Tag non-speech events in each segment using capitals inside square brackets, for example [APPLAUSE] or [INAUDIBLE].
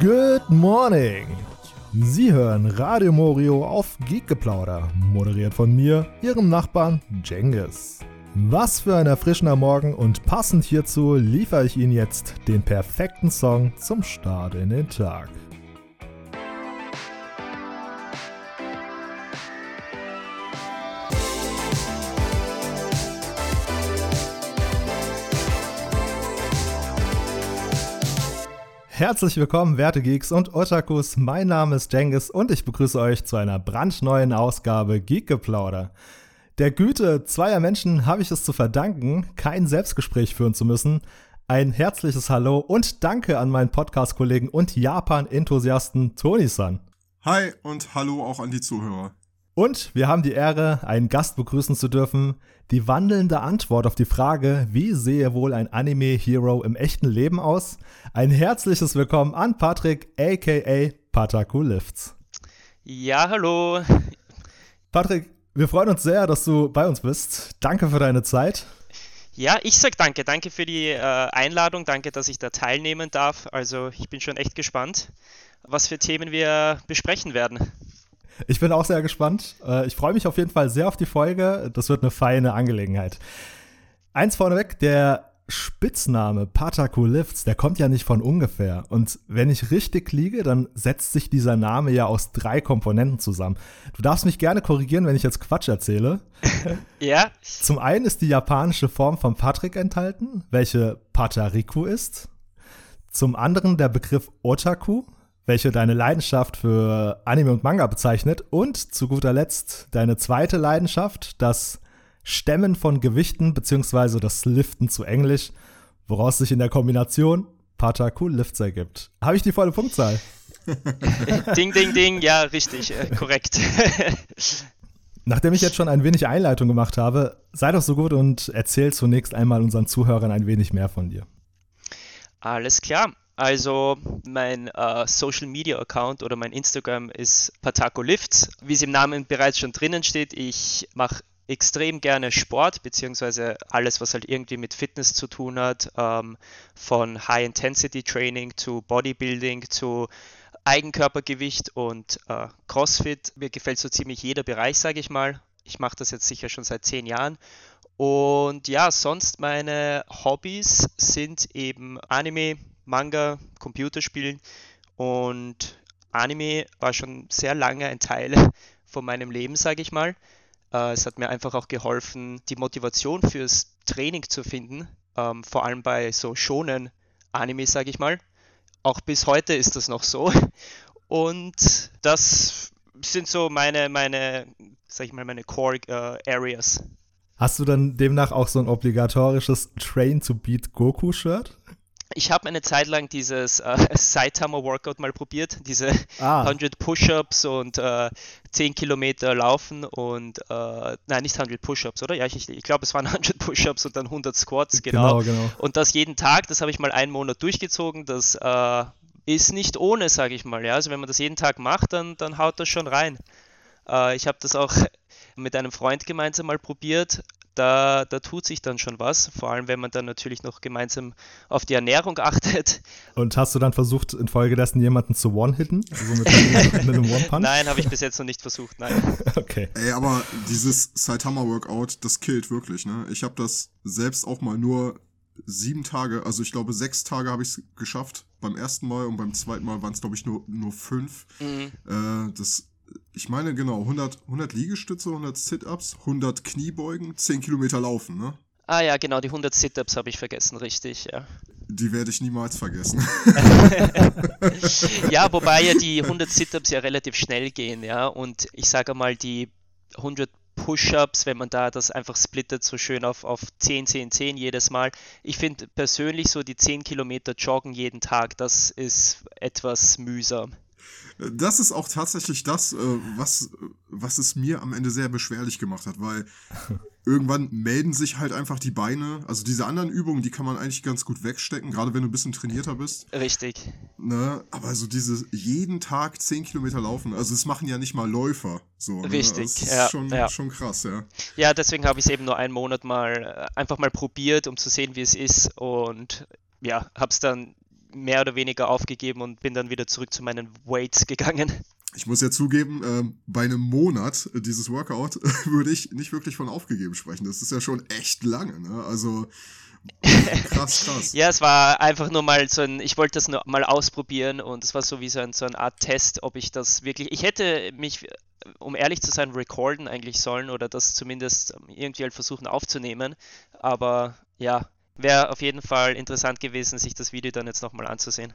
Good morning! Sie hören Radio Morio auf Geekgeplauder, moderiert von mir, Ihrem Nachbarn Jengis. Was für ein erfrischender Morgen und passend hierzu liefere ich Ihnen jetzt den perfekten Song zum Start in den Tag. Herzlich willkommen, werte Geeks und Otakus. Mein Name ist Jengis und ich begrüße euch zu einer brandneuen Ausgabe Geekgeplauder. Der Güte zweier Menschen habe ich es zu verdanken, kein Selbstgespräch führen zu müssen. Ein herzliches Hallo und Danke an meinen Podcast-Kollegen und Japan-Enthusiasten Toni-san. Hi und hallo auch an die Zuhörer. Und wir haben die Ehre, einen Gast begrüßen zu dürfen, die wandelnde Antwort auf die Frage, wie sehe wohl ein Anime-Hero im echten Leben aus? Ein herzliches Willkommen an Patrick, aka Pataku Lifts. Ja, hallo. Patrick, wir freuen uns sehr, dass du bei uns bist. Danke für deine Zeit. Ja, ich sag danke. Danke für die äh, Einladung. Danke, dass ich da teilnehmen darf. Also, ich bin schon echt gespannt, was für Themen wir besprechen werden. Ich bin auch sehr gespannt. Äh, ich freue mich auf jeden Fall sehr auf die Folge. Das wird eine feine Angelegenheit. Eins vorneweg, der Spitzname Pataku Lifts, der kommt ja nicht von ungefähr. Und wenn ich richtig liege, dann setzt sich dieser Name ja aus drei Komponenten zusammen. Du darfst mich gerne korrigieren, wenn ich jetzt Quatsch erzähle. [LAUGHS] ja. Zum einen ist die japanische Form von Patrick enthalten, welche Patariku ist. Zum anderen der Begriff Otaku, welche deine Leidenschaft für Anime und Manga bezeichnet. Und zu guter Letzt deine zweite Leidenschaft, das Stemmen von Gewichten bzw. das Liften zu Englisch, woraus sich in der Kombination Pataku Lifts ergibt. Habe ich die volle Punktzahl? [LAUGHS] ding, ding, ding, ja, richtig, äh, korrekt. [LAUGHS] Nachdem ich jetzt schon ein wenig Einleitung gemacht habe, sei doch so gut und erzähl zunächst einmal unseren Zuhörern ein wenig mehr von dir. Alles klar. Also mein äh, Social Media Account oder mein Instagram ist Patako Lifts. Wie es im Namen bereits schon drinnen steht, ich mache extrem gerne Sport, beziehungsweise alles, was halt irgendwie mit Fitness zu tun hat, ähm, von High-Intensity-Training zu Bodybuilding zu Eigenkörpergewicht und äh, CrossFit. Mir gefällt so ziemlich jeder Bereich, sage ich mal. Ich mache das jetzt sicher schon seit zehn Jahren. Und ja, sonst meine Hobbys sind eben Anime, Manga, Computerspielen und Anime war schon sehr lange ein Teil [LAUGHS] von meinem Leben, sage ich mal. Äh, es hat mir einfach auch geholfen, die Motivation fürs Training zu finden, ähm, vor allem bei so schonen Anime, sage ich mal. Auch bis heute ist das noch so. [LAUGHS] Und das sind so meine, meine, sag ich mal, meine Core äh, Areas. Hast du dann demnach auch so ein obligatorisches Train to Beat Goku Shirt? Ich habe eine Zeit lang dieses äh, [LAUGHS] Saitama Workout mal probiert, diese ah. 100 Push-ups und äh, 10 Kilometer laufen und äh, nein, nicht 100 Push-ups, oder? Ja, ich, ich glaube, es waren [LAUGHS] 100 Push-ups und dann 100 Squats, genau. genau, genau. Und das jeden Tag, das habe ich mal einen Monat durchgezogen, das äh, ist nicht ohne, sage ich mal. Ja? Also wenn man das jeden Tag macht, dann, dann haut das schon rein. Äh, ich habe das auch [LAUGHS] mit einem Freund gemeinsam mal probiert da, da tut sich dann schon was, vor allem wenn man dann natürlich noch gemeinsam auf die Ernährung [LAUGHS] achtet. Und hast du dann versucht, infolgedessen jemanden zu One-Hitten? Also mit, einem [LAUGHS] One-Punch? Nein, habe ich bis jetzt noch nicht versucht, nein. [LAUGHS] okay. Ey, aber dieses Saitama-Workout, das killt wirklich, ne? Ich habe das selbst auch mal nur sieben Tage, also ich glaube sechs Tage habe ich es geschafft beim ersten Mal und beim zweiten Mal waren es glaube ich nur, nur fünf. Mhm. Äh, das ich meine genau, 100, 100 Liegestütze, 100 Sit-Ups, 100 Kniebeugen, 10 Kilometer laufen, ne? Ah ja, genau, die 100 Sit-Ups habe ich vergessen, richtig, ja. Die werde ich niemals vergessen. [LAUGHS] ja, wobei ja die 100 Sit-Ups ja relativ schnell gehen, ja, und ich sage mal, die 100 Push-Ups, wenn man da das einfach splittet, so schön auf, auf 10, 10, 10 jedes Mal. Ich finde persönlich so die 10 Kilometer Joggen jeden Tag, das ist etwas mühsam. Das ist auch tatsächlich das, äh, was, was es mir am Ende sehr beschwerlich gemacht hat, weil [LAUGHS] irgendwann melden sich halt einfach die Beine. Also diese anderen Übungen, die kann man eigentlich ganz gut wegstecken, gerade wenn du ein bisschen trainierter bist. Richtig. Ne? Aber so diese jeden Tag 10 Kilometer laufen, also das machen ja nicht mal Läufer. So, ne? Richtig, das ist ja, schon, ja. schon krass, ja. Ja, deswegen habe ich es eben nur einen Monat mal äh, einfach mal probiert, um zu sehen, wie es ist. Und ja, habe es dann mehr oder weniger aufgegeben und bin dann wieder zurück zu meinen Weights gegangen. Ich muss ja zugeben, ähm, bei einem Monat äh, dieses Workout [LAUGHS] würde ich nicht wirklich von aufgegeben sprechen. Das ist ja schon echt lange, ne? Also krass, [LAUGHS] krass. Ja, es war einfach nur mal so ein, ich wollte das nur mal ausprobieren und es war so wie so, ein, so eine Art Test, ob ich das wirklich, ich hätte mich, um ehrlich zu sein, recorden eigentlich sollen oder das zumindest irgendwie halt versuchen aufzunehmen, aber ja, wäre auf jeden Fall interessant gewesen, sich das Video dann jetzt nochmal anzusehen.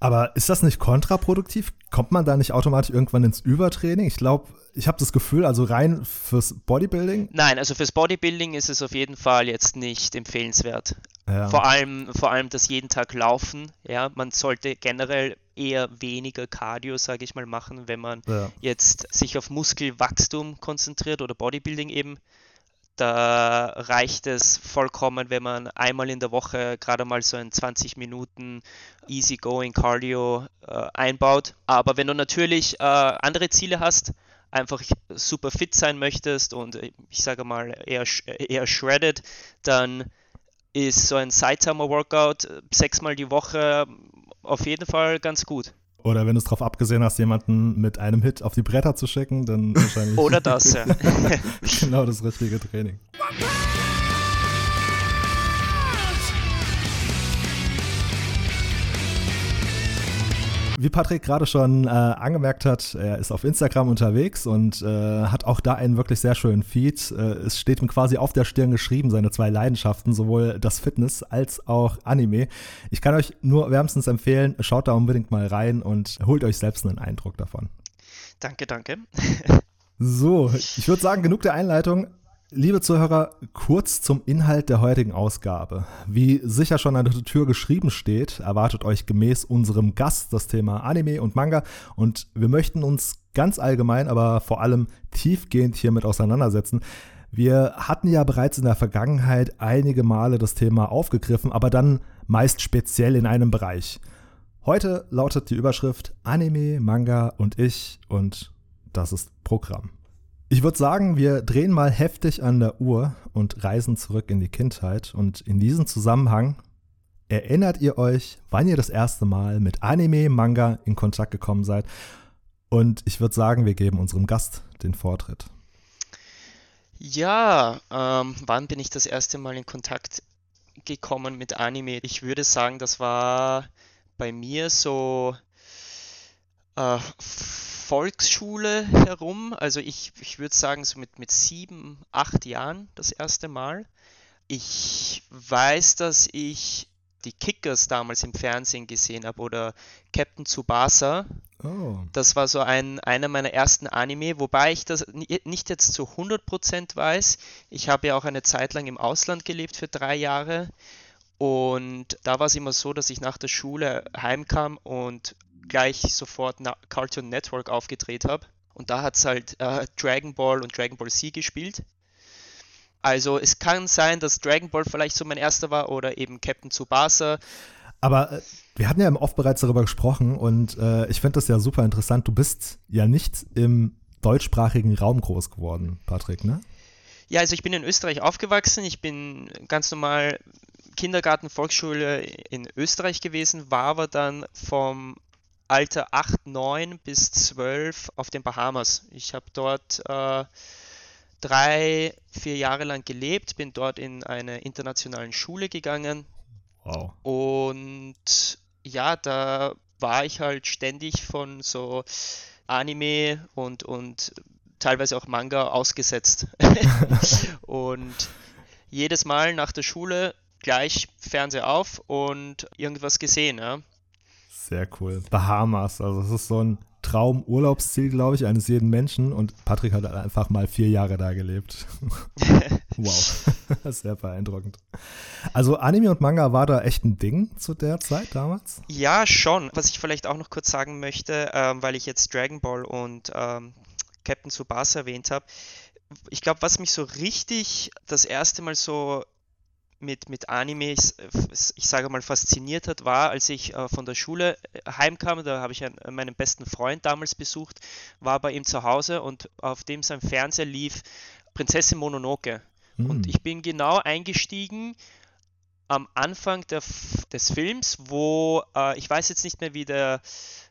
Aber ist das nicht kontraproduktiv? Kommt man da nicht automatisch irgendwann ins Übertraining? Ich glaube, ich habe das Gefühl, also rein fürs Bodybuilding. Nein, also fürs Bodybuilding ist es auf jeden Fall jetzt nicht empfehlenswert. Ja. Vor allem, vor allem das jeden Tag laufen. Ja, man sollte generell eher weniger Cardio, sage ich mal, machen, wenn man Ja. jetzt sich auf Muskelwachstum konzentriert oder Bodybuilding eben. Da reicht es vollkommen, wenn man einmal in der Woche gerade mal so ein 20 Minuten Easygoing Cardio äh, einbaut. Aber wenn du natürlich äh, andere Ziele hast, einfach super fit sein möchtest und äh, ich sage mal eher, eher shredded, dann ist so ein Saitama Workout äh, sechsmal die Woche auf jeden Fall ganz gut. Oder wenn du es drauf abgesehen hast, jemanden mit einem Hit auf die Bretter zu schicken, dann wahrscheinlich [LAUGHS] Oder das, ja. [LAUGHS] genau das richtige Training. Wie Patrick gerade schon äh, angemerkt hat, er ist auf Instagram unterwegs und äh, hat auch da einen wirklich sehr schönen Feed. Äh, es steht ihm quasi auf der Stirn geschrieben, seine zwei Leidenschaften, sowohl das Fitness als auch Anime. Ich kann euch nur wärmstens empfehlen, schaut da unbedingt mal rein und holt euch selbst einen Eindruck davon. danke, danke. So, ich würde sagen, genug der Einleitung. Liebe Zuhörer, kurz zum Inhalt der heutigen Ausgabe. Wie sicher schon an der Tür geschrieben steht, erwartet euch gemäß unserem Gast das Thema Anime und Manga und wir möchten uns ganz allgemein, aber vor allem tiefgehend hiermit auseinandersetzen. Wir hatten ja bereits in der Vergangenheit einige Male das Thema aufgegriffen, aber dann meist speziell in einem Bereich. Heute lautet die Überschrift Anime, Manga und ich und das ist Programm. Ich würde sagen, wir drehen mal heftig an der Uhr und reisen zurück in die Kindheit. Und in diesem Zusammenhang erinnert ihr euch, wann ihr das erste Mal mit Anime, Manga in Kontakt gekommen seid? Und ich würde sagen, wir geben unserem Gast den Vortritt. Ja, ähm, wann bin ich das erste Mal in Kontakt gekommen mit Anime? Ich würde sagen, das war bei mir so äh, Volksschule herum. Also ich, ich würde sagen, so mit, mit sieben, acht Jahren das erste Mal. Ich weiß, dass ich die Kickers damals im Fernsehen gesehen habe oder Captain Tsubasa. Oh. Das war so ein, einer meiner ersten Anime, wobei ich das ni- nicht jetzt zu 100% weiß. Ich habe ja auch eine Zeit lang im Ausland gelebt für drei Jahre. Und da war es immer so, dass ich nach der Schule heimkam und gleich sofort na Cartoon Network aufgedreht habe. Und da hat es halt äh, Dragon Ball und Dragon Ball Z gespielt. Also es kann sein, dass Dragon Ball vielleicht so mein erster war oder eben Captain Tsubasa. Aber äh, wir hatten ja im Off bereits darüber gesprochen und äh, ich finde das ja super interessant. Du bist ja nicht im deutschsprachigen Raum groß geworden, Patrick, ne? Ja, also ich bin in Österreich aufgewachsen. Ich bin ganz normal Kindergarten, Volksschule in Österreich gewesen, war aber dann vom Alter 8, 9 bis 12 auf den Bahamas. Ich habe dort äh, drei, vier Jahre lang gelebt, bin dort in eine internationalen Schule gegangen Wow. und ja, da war ich halt ständig von so Anime und, und teilweise auch Manga ausgesetzt. [LAUGHS] und jedes Mal nach der Schule gleich Fernseher auf und irgendwas gesehen. Ja. Sehr cool. Bahamas, also das ist so ein Traumurlaubsziel, glaube ich, eines jeden Menschen. Und Patrick hat einfach mal vier Jahre da gelebt. [LAUGHS] wow, [LAUGHS] sehr beeindruckend. Also Anime und Manga war da echt ein Ding zu der Zeit damals? Ja, schon. Was ich vielleicht auch noch kurz sagen möchte, ähm, weil ich jetzt Dragon Ball und ähm, Captain Tsubasa erwähnt habe. Ich glaube, was mich so richtig das erste Mal so mit, mit Animes, äh, ich sage mal, fasziniert hat, war, als ich äh, von der Schule äh, heimkam, da habe ich einen, meinen besten Freund damals besucht, war bei ihm zu Hause und auf dem sein Fernseher lief Prinzessin Mononoke. Mhm. Und ich bin genau eingestiegen am Anfang der, des Films, wo äh, ich weiß jetzt nicht mehr, wie der,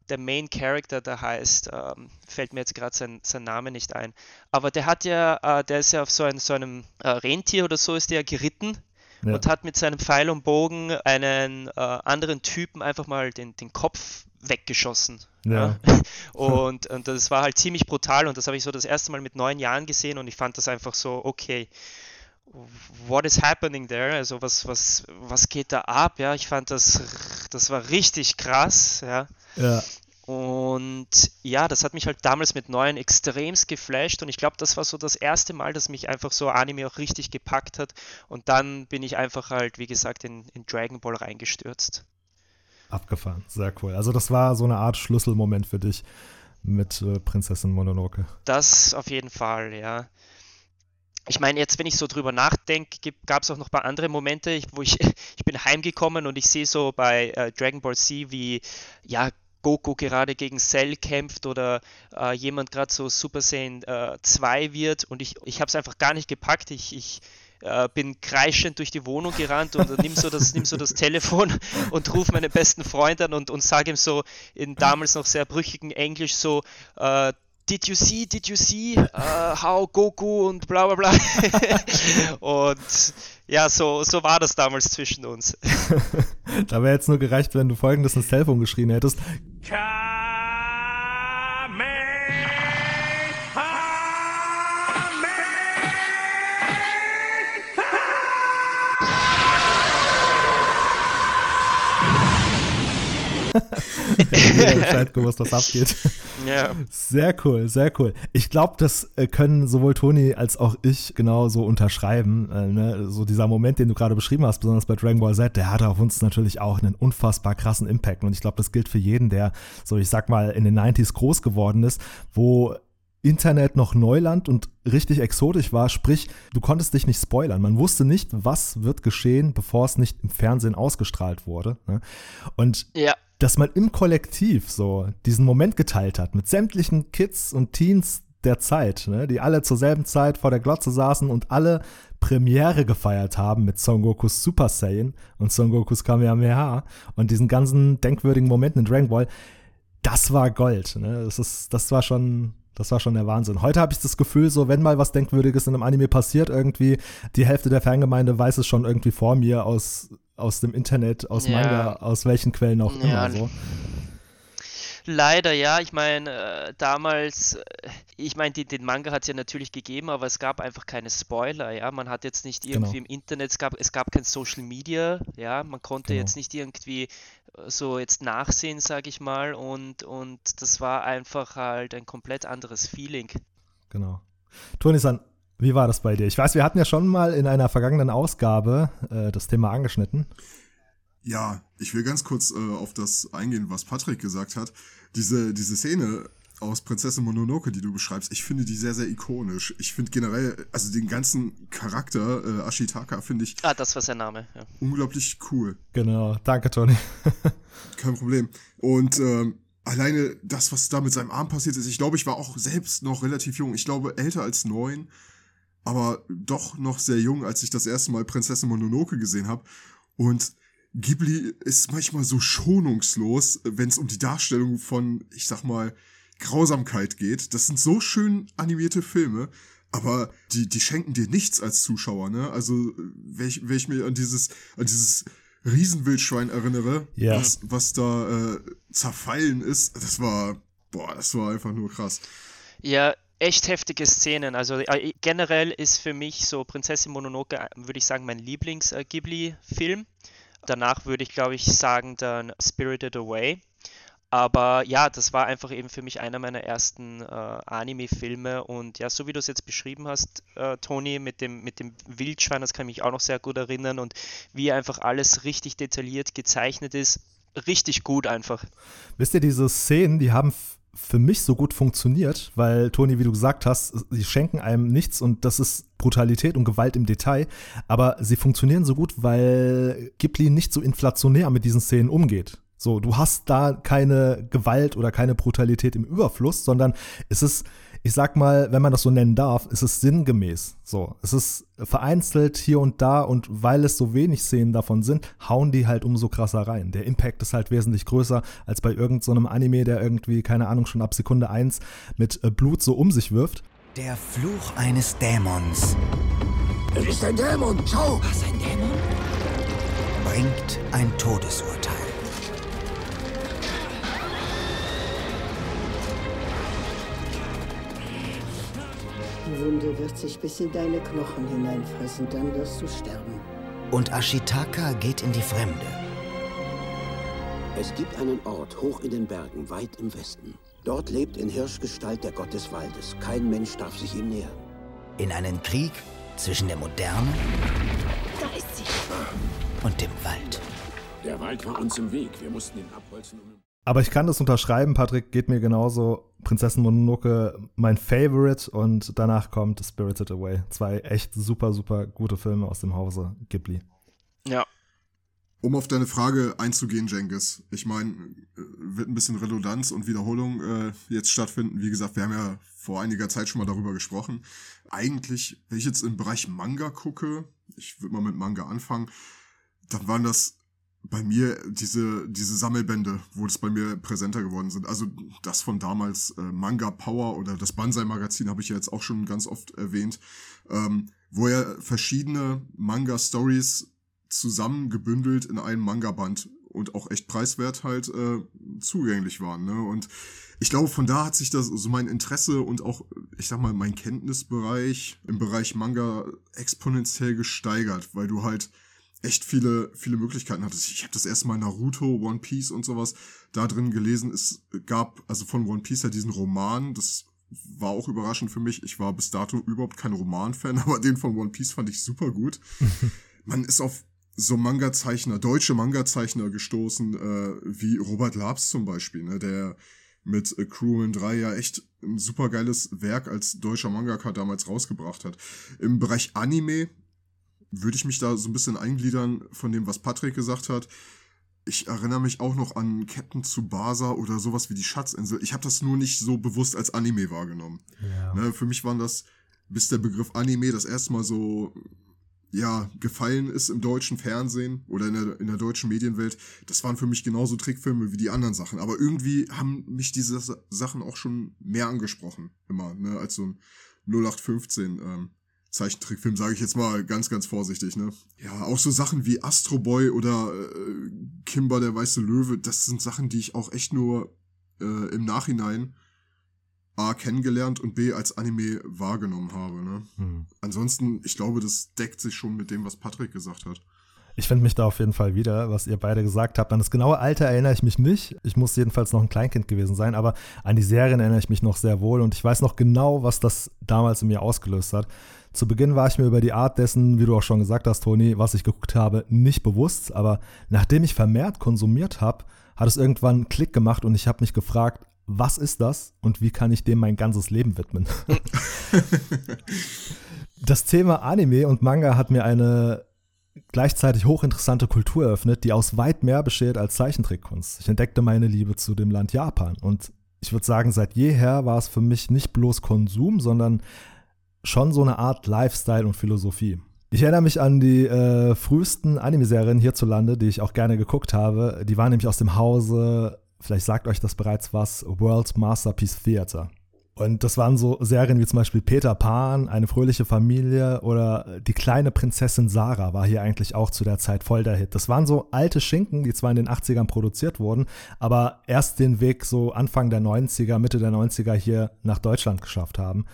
der Main Character da heißt, ähm, fällt mir jetzt gerade sein, sein Name nicht ein. Aber der hat ja, äh, der ist ja auf so, ein, so einem äh, Rentier oder so ist der geritten ja. und hat mit seinem Pfeil und Bogen einen äh, anderen Typen einfach mal den, den Kopf weggeschossen. Ja. ja. [LAUGHS] Und, und das war halt ziemlich brutal und das habe ich so das erste Mal mit neun Jahren gesehen und ich fand das einfach so, okay, what is happening there? Also was, was, was geht da ab? Ja, ich fand das, das war richtig krass, ja. Ja. Und ja, das hat mich halt damals mit neuen extremst geflasht und ich glaube, das war so das erste Mal, dass mich einfach so Anime auch richtig gepackt hat und dann bin ich einfach halt, wie gesagt, in, in Dragon Ball reingestürzt. Abgefahren, sehr cool. Also das war so eine Art Schlüsselmoment für dich mit äh, Prinzessin Mononoke. Das auf jeden Fall, ja. Ich meine, jetzt, wenn ich so drüber nachdenke, gab es auch noch ein paar andere Momente, wo ich, [LAUGHS] ich bin heimgekommen und ich sehe so bei äh, Dragon Ball Z, wie ja, Goku gerade gegen Cell kämpft oder äh, jemand gerade so Super Saiyan äh, 2 wird und ich, ich habe es einfach gar nicht gepackt. Ich, ich äh, bin kreischend durch die Wohnung gerannt und nimm so das, nimm so das Telefon [LAUGHS] und rufe meinen besten Freund an und, und sage ihm so in damals noch sehr brüchigen Englisch so, äh, Did you see, did you see uh, how Goku und bla bla bla. [LAUGHS] und ja, so, so war das damals zwischen uns. [LAUGHS] da wäre jetzt nur gereicht, wenn du folgendes ins Telefon geschrien hättest. Jeder Bescheid gewusst, was abgeht. [LAUGHS] Ja. Sehr cool, sehr cool. Ich glaube, das äh, können sowohl Toni als auch ich genauso unterschreiben. Äh, ne? So dieser Moment, den du gerade beschrieben hast, besonders bei Dragon Ball Z, der hatte auf uns natürlich auch einen unfassbar krassen Impact. Und ich glaube, das gilt für jeden, der so, ich sag mal, in den 90s groß geworden ist, wo Internet noch Neuland und richtig exotisch war, sprich, du konntest dich nicht spoilern. Man wusste nicht, was wird geschehen, bevor es nicht im Fernsehen ausgestrahlt wurde. Ne? Und ja dass man im Kollektiv so diesen Moment geteilt hat mit sämtlichen Kids und Teens der Zeit, ne, die alle zur selben Zeit vor der Glotze saßen und alle Premiere gefeiert haben mit Son Gokus Super Saiyan und Son Gokus Kamehameha und diesen ganzen denkwürdigen Momenten in Dragon Ball, das war Gold. Ne? Das, ist, das war schon, das war schon der Wahnsinn. Heute habe ich das Gefühl, so wenn mal was Denkwürdiges in einem Anime passiert, irgendwie die Hälfte der Fangemeinde weiß es schon irgendwie vor mir aus aus dem Internet, aus ja. Manga, aus welchen Quellen auch ja. immer so. Leider ja, ich meine, äh, damals, äh, ich meine, den Manga hat es ja natürlich gegeben, aber es gab einfach keine Spoiler, ja. Man hat jetzt nicht irgendwie genau. im Internet, es gab, es gab kein Social Media, ja, man konnte genau. jetzt nicht irgendwie äh, so jetzt nachsehen, sage ich mal, und, und das war einfach halt ein komplett anderes Feeling. Genau. Toni-san, wie war das bei dir? Ich weiß, wir hatten ja schon mal in einer vergangenen Ausgabe äh, das Thema angeschnitten. Ja, ich will ganz kurz äh, auf das eingehen, was Patrick gesagt hat. Diese, diese Szene aus Prinzessin Mononoke, die du beschreibst, ich finde die sehr, sehr ikonisch. Ich finde generell, also den ganzen Charakter, äh, Ashitaka, finde ich. Ah, das war sein Name, ja. Unglaublich cool. Genau, danke, Tony. [LAUGHS] Kein Problem. Und ähm, alleine das, was da mit seinem Arm passiert ist, ich glaube, ich war auch selbst noch relativ jung. Ich glaube, älter als neun aber doch noch sehr jung, als ich das erste Mal Prinzessin Mononoke gesehen habe. Und Ghibli ist manchmal so schonungslos, wenn es um die Darstellung von, ich sag mal, Grausamkeit geht. Das sind so schön animierte Filme, aber die, die schenken dir nichts als Zuschauer, ne? Also, wenn ich, wenn ich mir an dieses, an dieses Riesenwildschwein erinnere, ja. was, was da äh, zerfallen ist, das war, boah, das war einfach nur krass. Ja, echt heftige Szenen. Also äh, generell ist für mich so Prinzessin Mononoke, äh, würde ich sagen, mein Lieblings-Ghibli-Film. Danach würde ich, glaube ich, sagen dann Spirited Away. Aber ja, das war einfach eben für mich einer meiner ersten äh, Anime-Filme. Und ja, so wie du es jetzt beschrieben hast, äh, Toni, mit dem, mit dem Wildschwein, das kann ich mich auch noch sehr gut erinnern. Und wie einfach alles richtig detailliert gezeichnet ist. Richtig gut einfach. Wisst ihr, diese Szenen, die haben für mich so gut funktioniert, weil Toni, wie du gesagt hast, sie schenken einem nichts und das ist Brutalität und Gewalt im Detail, aber sie funktionieren so gut, weil Ghibli nicht so inflationär mit diesen Szenen umgeht. So, du hast da keine Gewalt oder keine Brutalität im Überfluss, sondern es ist ich sag mal, wenn man das so nennen darf, ist es sinngemäß. So, es ist vereinzelt hier und da und weil es so wenig Szenen davon sind, hauen die halt umso krasser rein. Der Impact ist halt wesentlich größer als bei irgendeinem so Anime, der irgendwie, keine Ahnung, schon ab Sekunde 1 mit äh, Blut so um sich wirft. Der Fluch eines Dämons. Es ist ein Dämon, schau! Was, ein Dämon? Bringt ein Todesurteil. Wunde wird sich bis in deine Knochen hineinfressen, dann wirst du sterben. Und Ashitaka geht in die Fremde. Es gibt einen Ort hoch in den Bergen, weit im Westen. Dort lebt in Hirschgestalt der Gott des Waldes. Kein Mensch darf sich ihm nähern. In einen Krieg zwischen der Moderne Da ist sie. und dem Wald. Der Wald war uns im Weg. Wir mussten ihn abholzen, um... Aber ich kann das unterschreiben, Patrick, geht mir genauso. Prinzessin Mononoke, mein Favorite und danach kommt Spirited Away. Zwei echt super, super gute Filme aus dem Hause Ghibli. Ja. Um auf deine Frage einzugehen, Jengis. Ich meine, äh, wird ein bisschen Redundanz und Wiederholung äh, jetzt stattfinden. Wie gesagt, wir haben ja vor einiger Zeit schon mal darüber gesprochen. Eigentlich, wenn ich jetzt im Bereich Manga gucke, ich würde mal mit Manga anfangen, dann waren das bei mir diese, diese Sammelbände, wo das bei mir präsenter geworden sind. Also das von damals äh, Manga Power oder das Banzai-Magazin habe ich ja jetzt auch schon ganz oft erwähnt, ähm, wo er verschiedene Manga-Stories zusammengebündelt in einem Manga-Band und auch echt preiswert halt äh, zugänglich waren. Ne? Und ich glaube, von da hat sich das so mein Interesse und auch, ich sag mal, mein Kenntnisbereich im Bereich Manga exponentiell gesteigert, weil du halt echt viele, viele Möglichkeiten hattest. Ich habe das erste Mal Naruto, One Piece und sowas da drin gelesen. Es gab also von One Piece ja diesen Roman, das war auch überraschend für mich. Ich war bis dato überhaupt kein Roman-Fan, [LAUGHS] aber den von One Piece fand ich super gut. [LAUGHS] Man ist auf so Manga-Zeichner, deutsche Manga-Zeichner gestoßen, äh, wie Robert Labs zum Beispiel, ne, der mit äh, Crewman 3 ja echt ein super geiles Werk als deutscher Mangaka damals rausgebracht hat. Im Bereich Anime würde ich mich da so ein bisschen eingliedern von dem, was Patrick gesagt hat. Ich erinnere mich auch noch an Captain Tsubasa oder sowas wie die Schatzinsel. Ich habe das nur nicht so bewusst als Anime wahrgenommen. Ja. Ne, für mich waren das, bis der Begriff Anime das erste Mal so ja, gefallen ist im deutschen Fernsehen oder in der, in der deutschen Medienwelt, das waren für mich genauso Trickfilme wie die anderen Sachen. Aber irgendwie haben mich diese Sachen auch schon mehr angesprochen, immer, ne, als so ein 0815 ähm, Zeichentrickfilm, sage ich jetzt mal ganz, ganz vorsichtig, ne? Ja, auch so Sachen wie Astro Boy oder äh, Kimber der weiße Löwe, das sind Sachen, die ich auch echt nur äh, im Nachhinein A kennengelernt und B als Anime wahrgenommen habe, ne? Hm. Ansonsten, ich glaube, das deckt sich schon mit dem, was Patrick gesagt hat. Ich finde mich da auf jeden Fall wieder, was ihr beide gesagt habt. An das genaue Alter erinnere ich mich nicht. Ich muss jedenfalls noch ein Kleinkind gewesen sein, aber an die Serien erinnere ich mich noch sehr wohl und ich weiß noch genau, was das damals in mir ausgelöst hat. Zu Beginn war ich mir über die Art dessen, wie du auch schon gesagt hast, Toni, was ich geguckt habe, nicht bewusst, aber nachdem ich vermehrt konsumiert habe, hat es irgendwann einen Klick gemacht und ich habe mich gefragt, was ist das und wie kann ich dem mein ganzes Leben widmen? [LAUGHS] das Thema Anime und Manga hat mir eine gleichzeitig hochinteressante Kultur eröffnet, die aus weit mehr besteht als Zeichentrickkunst. Ich entdeckte meine Liebe zu dem Land Japan und ich würde sagen, seit jeher war es für mich nicht bloß Konsum, sondern schon so eine Art Lifestyle und Philosophie. Ich erinnere mich an die äh, frühesten Anime-Serien hierzulande, die ich auch gerne geguckt habe. Die waren nämlich aus dem Hause, vielleicht sagt euch das bereits was, World Masterpiece Theater. Und das waren so Serien wie zum Beispiel Peter Pan, eine fröhliche Familie oder die kleine Prinzessin Sarah war hier eigentlich auch zu der Zeit voll der Hit. Das waren so alte Schinken, die zwar in den 80ern produziert wurden, aber erst den Weg so Anfang der 90er, Mitte der 90er hier nach Deutschland geschafft haben.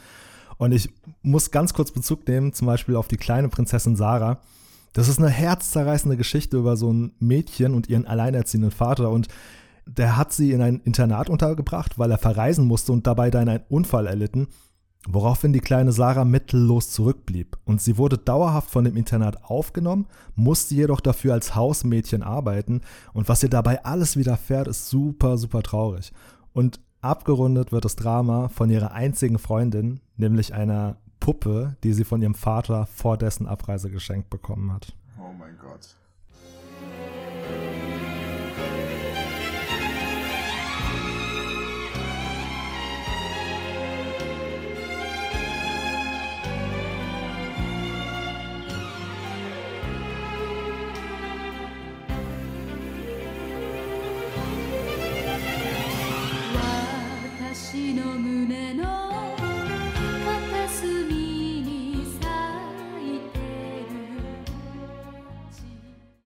Und ich muss ganz kurz Bezug nehmen, zum Beispiel auf die kleine Prinzessin Sarah. Das ist eine herzzerreißende Geschichte über so ein Mädchen und ihren alleinerziehenden Vater und der hat sie in ein Internat untergebracht, weil er verreisen musste und dabei dann einen Unfall erlitten, woraufhin die kleine Sarah mittellos zurückblieb. Und sie wurde dauerhaft von dem Internat aufgenommen, musste jedoch dafür als Hausmädchen arbeiten. Und was ihr dabei alles widerfährt, ist super, super traurig. Und abgerundet wird das Drama von ihrer einzigen Freundin, nämlich einer Puppe, die sie von ihrem Vater vor dessen Abreise geschenkt bekommen hat. Oh mein Gott.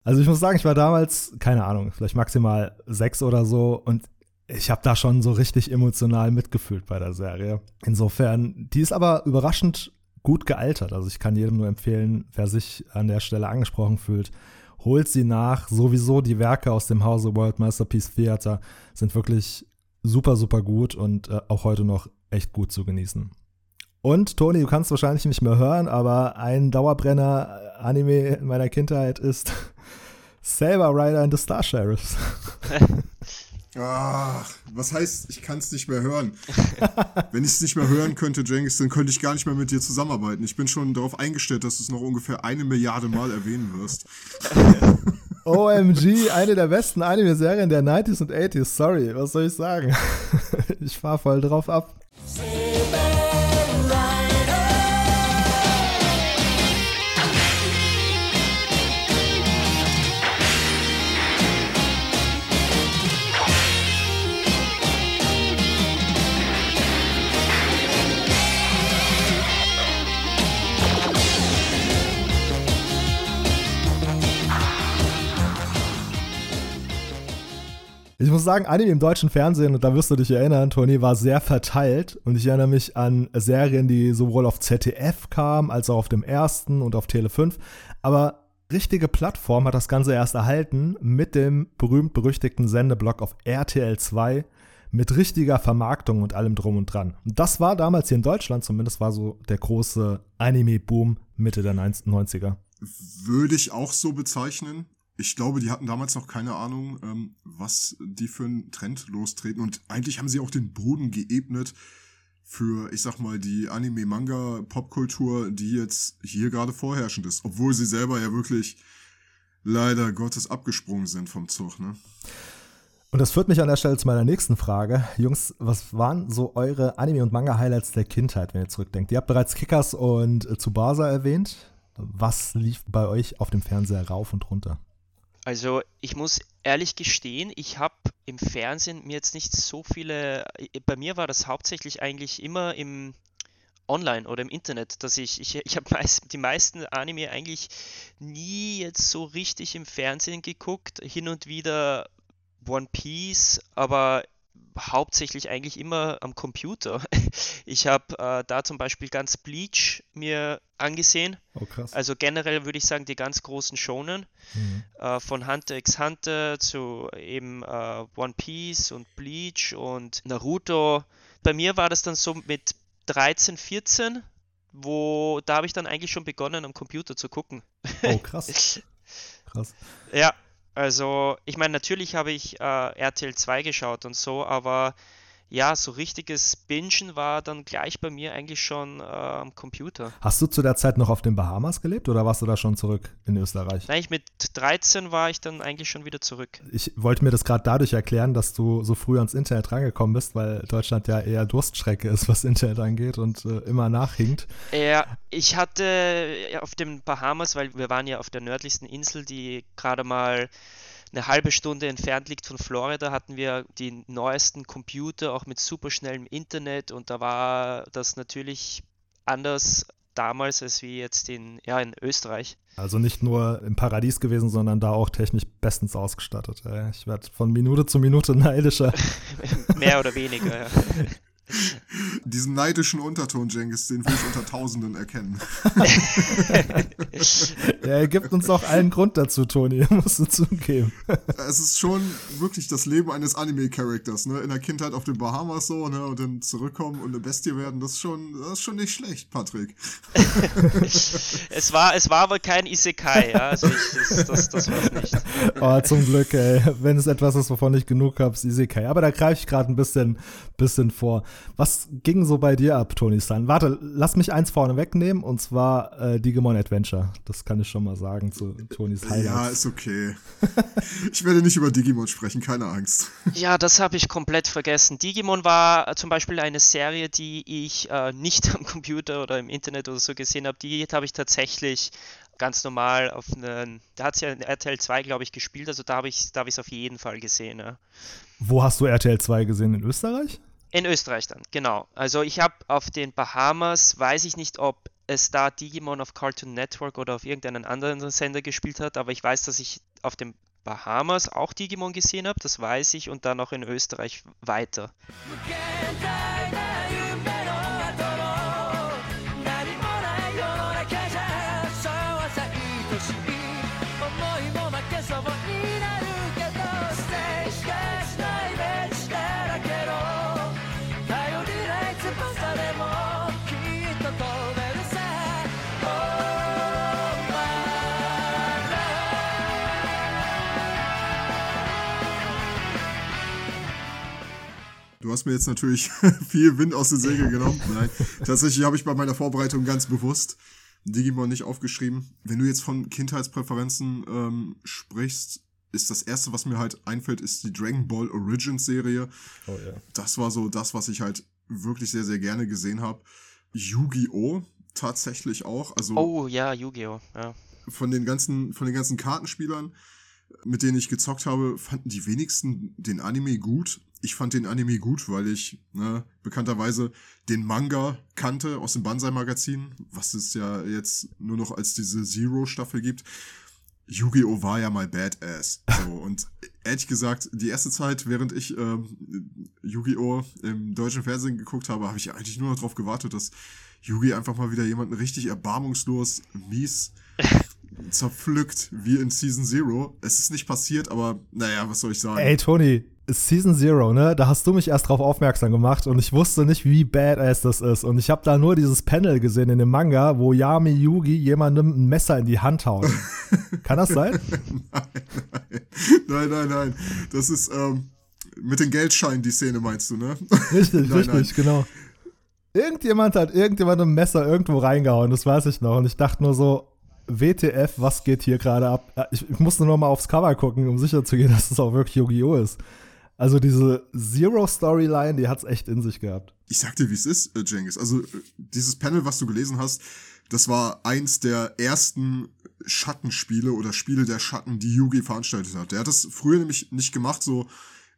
Also ich muss sagen, ich war damals, keine Ahnung, vielleicht maximal sechs oder so und ich habe da schon so richtig emotional mitgefühlt bei der Serie. Insofern, die ist aber überraschend gut gealtert. Also ich kann jedem nur empfehlen, wer sich an der Stelle angesprochen fühlt, holt sie nach. Sowieso die Werke aus dem Hause World Masterpiece Theater sind wirklich super, super gut und äh, auch heute noch echt gut zu genießen. Und Toni, du kannst wahrscheinlich nicht mehr hören, aber ein Dauerbrenner-Anime meiner Kindheit ist [LAUGHS] Saber Rider and the Star Sheriffs. [LAUGHS] Ach, was heißt, ich kann es nicht mehr hören? [LAUGHS] Wenn ich es nicht mehr hören könnte, Jenkins, dann könnte ich gar nicht mehr mit dir zusammenarbeiten. Ich bin schon darauf eingestellt, dass du es noch ungefähr eine Milliarde Mal erwähnen wirst. OMG, eine der besten Anime-Serien der 90s und 80s. Sorry, was soll ich sagen? [LAUGHS] Ich fahr voll drauf ab. Ich muss sagen, Anime im deutschen Fernsehen, und da wirst du dich erinnern, Toni, war sehr verteilt. Und ich erinnere mich an Serien, die sowohl auf ZDF kamen, als auch auf dem ersten und auf Tele 5. Aber richtige Plattform hat das Ganze erst erhalten mit dem berühmt-berüchtigten Sendeblock auf RTL 2 mit richtiger Vermarktung und allem drum und dran. Und das war damals hier in Deutschland zumindest, war so der große Anime-Boom Mitte der 90er. Würde ich auch so bezeichnen ich glaube, die hatten damals noch keine Ahnung, ähm, was die für einen Trend lostreten. Und eigentlich haben sie auch den Boden geebnet für, ich sag mal, die Anime-Manga-Popkultur, die jetzt hier gerade vorherrschend ist. Obwohl sie selber ja wirklich leider Gottes abgesprungen sind vom Zug, ne? Und das führt mich an der Stelle zu meiner nächsten Frage. Jungs, was waren so eure Anime- und Manga-Highlights der Kindheit, wenn ihr zurückdenkt? Ihr habt bereits Kickers und Tsubasa erwähnt. Was lief bei euch auf dem Fernseher rauf und runter? Also ich muss ehrlich gestehen, ich habe im Fernsehen mir jetzt nicht so viele, äh, bei mir war das hauptsächlich eigentlich immer im Online oder im Internet, dass ich, ich, ich habe [LAUGHS] meist, die meisten Anime eigentlich nie jetzt so richtig im Fernsehen geguckt, hin und wieder One Piece, aber hauptsächlich eigentlich immer am Computer. [LAUGHS] Ich habe äh, da zum Beispiel ganz Bleach mir angesehen. Oh. Also generell würde ich sagen, die ganz großen Shonen. Mhm. Äh, von Hunter x Hunter zu eben äh, One Piece und Bleach und Naruto. Bei mir war das dann so mit 13, 14, wo da habe ich dann eigentlich schon begonnen, am Computer zu gucken. Oh, krass. [LAUGHS] krass. Ja, also, ich meine, natürlich habe ich äh, RTL 2 geschaut und so, aber ja, so richtiges Bingen war dann gleich bei mir eigentlich schon äh, am Computer. Hast du zu der Zeit noch auf den Bahamas gelebt oder warst du da schon zurück in Österreich? Nein, ich mit 13 war ich dann eigentlich schon wieder zurück. Ich wollte mir das gerade dadurch erklären, dass du so früh ans Internet rangekommen bist, weil Deutschland ja eher Durststrecke ist, was Internet angeht und äh, immer nachhinkt. Ja, ich hatte auf den Bahamas, weil wir waren ja auf der nördlichsten Insel, die gerade mal eine halbe Stunde entfernt liegt von Florida, hatten wir die neuesten Computer, auch mit superschnellem Internet und da war das natürlich anders damals als wie jetzt in, ja, in Österreich. Also nicht nur im Paradies gewesen, sondern da auch technisch bestens ausgestattet. Ich werde von Minute zu Minute neidischer. [LAUGHS] Mehr oder weniger, ja. [LAUGHS] [LAUGHS] Diesen neidischen Unterton, Jengis, den will ich unter Tausenden erkennen. [LAUGHS] ja, er gibt uns auch allen Grund dazu, Toni, [LAUGHS] musst du zugeben. es ist schon wirklich das Leben eines Anime-Charakters, ne? In der Kindheit auf den Bahamas so, ne? Und dann zurückkommen und eine Bestie werden, das ist schon, das ist schon nicht schlecht, Patrick. es war, es war aber kein Isekai, ja. Also ich, das, das, das war's nicht. Oh, zum Glück, ey. Wenn es etwas ist, wovon ich genug habe, ist Isekai. Aber da greife ich gerade ein bisschen, bisschen vor. Was ging so bei dir ab, Tony Stan? Warte, lass mich eins vorne wegnehmen und zwar äh, Digimon Adventure. Das kann ich schon mal sagen zu Tonys Highlights. Ja, ist okay. [LAUGHS] ich werde nicht über Digimon sprechen, keine Angst. [LAUGHS] Ja, das habe ich komplett vergessen. Digimon war äh, zum Beispiel eine Serie, die ich äh, nicht [LAUGHS] am Computer oder im Internet oder so gesehen habe. Die habe ich tatsächlich ganz normal auf einen, da hat es ja in RTL 2, glaube ich, gespielt, also da habe ich es da auf jeden Fall gesehen. Ja. Wo hast du RTL 2 gesehen? In Österreich? In Österreich dann, genau. Also ich habe auf den Bahamas, weiß ich nicht, ob es da Digimon auf Cartoon Network oder auf irgendeinen anderen Sender gespielt hat, aber ich weiß, dass ich auf den Bahamas auch Digimon gesehen habe, das weiß ich, und dann auch in Österreich weiter. Hast mir jetzt natürlich [LAUGHS] viel Wind aus den Segeln genommen. Nein, tatsächlich habe ich bei meiner Vorbereitung ganz bewusst Digimon nicht aufgeschrieben. Wenn du jetzt von Kindheitspräferenzen ähm, sprichst, ist das erste, was mir halt einfällt, ist die Dragon Ball Origins Serie. Oh, ja. Das war so das, was ich halt wirklich sehr, sehr gerne gesehen habe. Yu-Gi-Oh! tatsächlich auch. Also oh ja, Yu-Gi-Oh! Ja. Von den ganzen, von den ganzen Kartenspielern, mit denen ich gezockt habe, fanden die wenigsten den Anime gut ich fand den Anime gut, weil ich ne, bekannterweise den Manga kannte aus dem Banzai-Magazin, was es ja jetzt nur noch als diese Zero-Staffel gibt. Yu-Gi-Oh! war ja mal Badass. So, [LAUGHS] und ehrlich gesagt, die erste Zeit, während ich ähm, Yu-Gi-Oh! im deutschen Fernsehen geguckt habe, habe ich eigentlich nur noch darauf gewartet, dass Yugi einfach mal wieder jemanden richtig erbarmungslos, mies [LAUGHS] zerpflückt, wie in Season Zero. Es ist nicht passiert, aber naja, was soll ich sagen? Ey, Tony, Season Zero, ne? Da hast du mich erst drauf aufmerksam gemacht und ich wusste nicht, wie badass das ist. Und ich habe da nur dieses Panel gesehen in dem Manga, wo Yami Yugi jemandem ein Messer in die Hand haut. Kann das sein? nein, [LAUGHS] nein. Nein, nein, nein. Das ist ähm, mit den Geldscheinen die Szene, meinst du, ne? Richtig, nein, richtig, nein. genau. Irgendjemand hat irgendjemandem ein Messer irgendwo reingehauen, das weiß ich noch. Und ich dachte nur so, WTF, was geht hier gerade ab? Ich, ich musste nur mal aufs Cover gucken, um sicher zu gehen, [LAUGHS] dass es das auch wirklich Yu-Gi-Oh! ist. Also diese Zero-Storyline, die hat es echt in sich gehabt. Ich sag dir, wie es ist, äh, Jengis. Also äh, dieses Panel, was du gelesen hast, das war eins der ersten Schattenspiele oder Spiele der Schatten, die Yugi veranstaltet hat. Der hat das früher nämlich nicht gemacht, so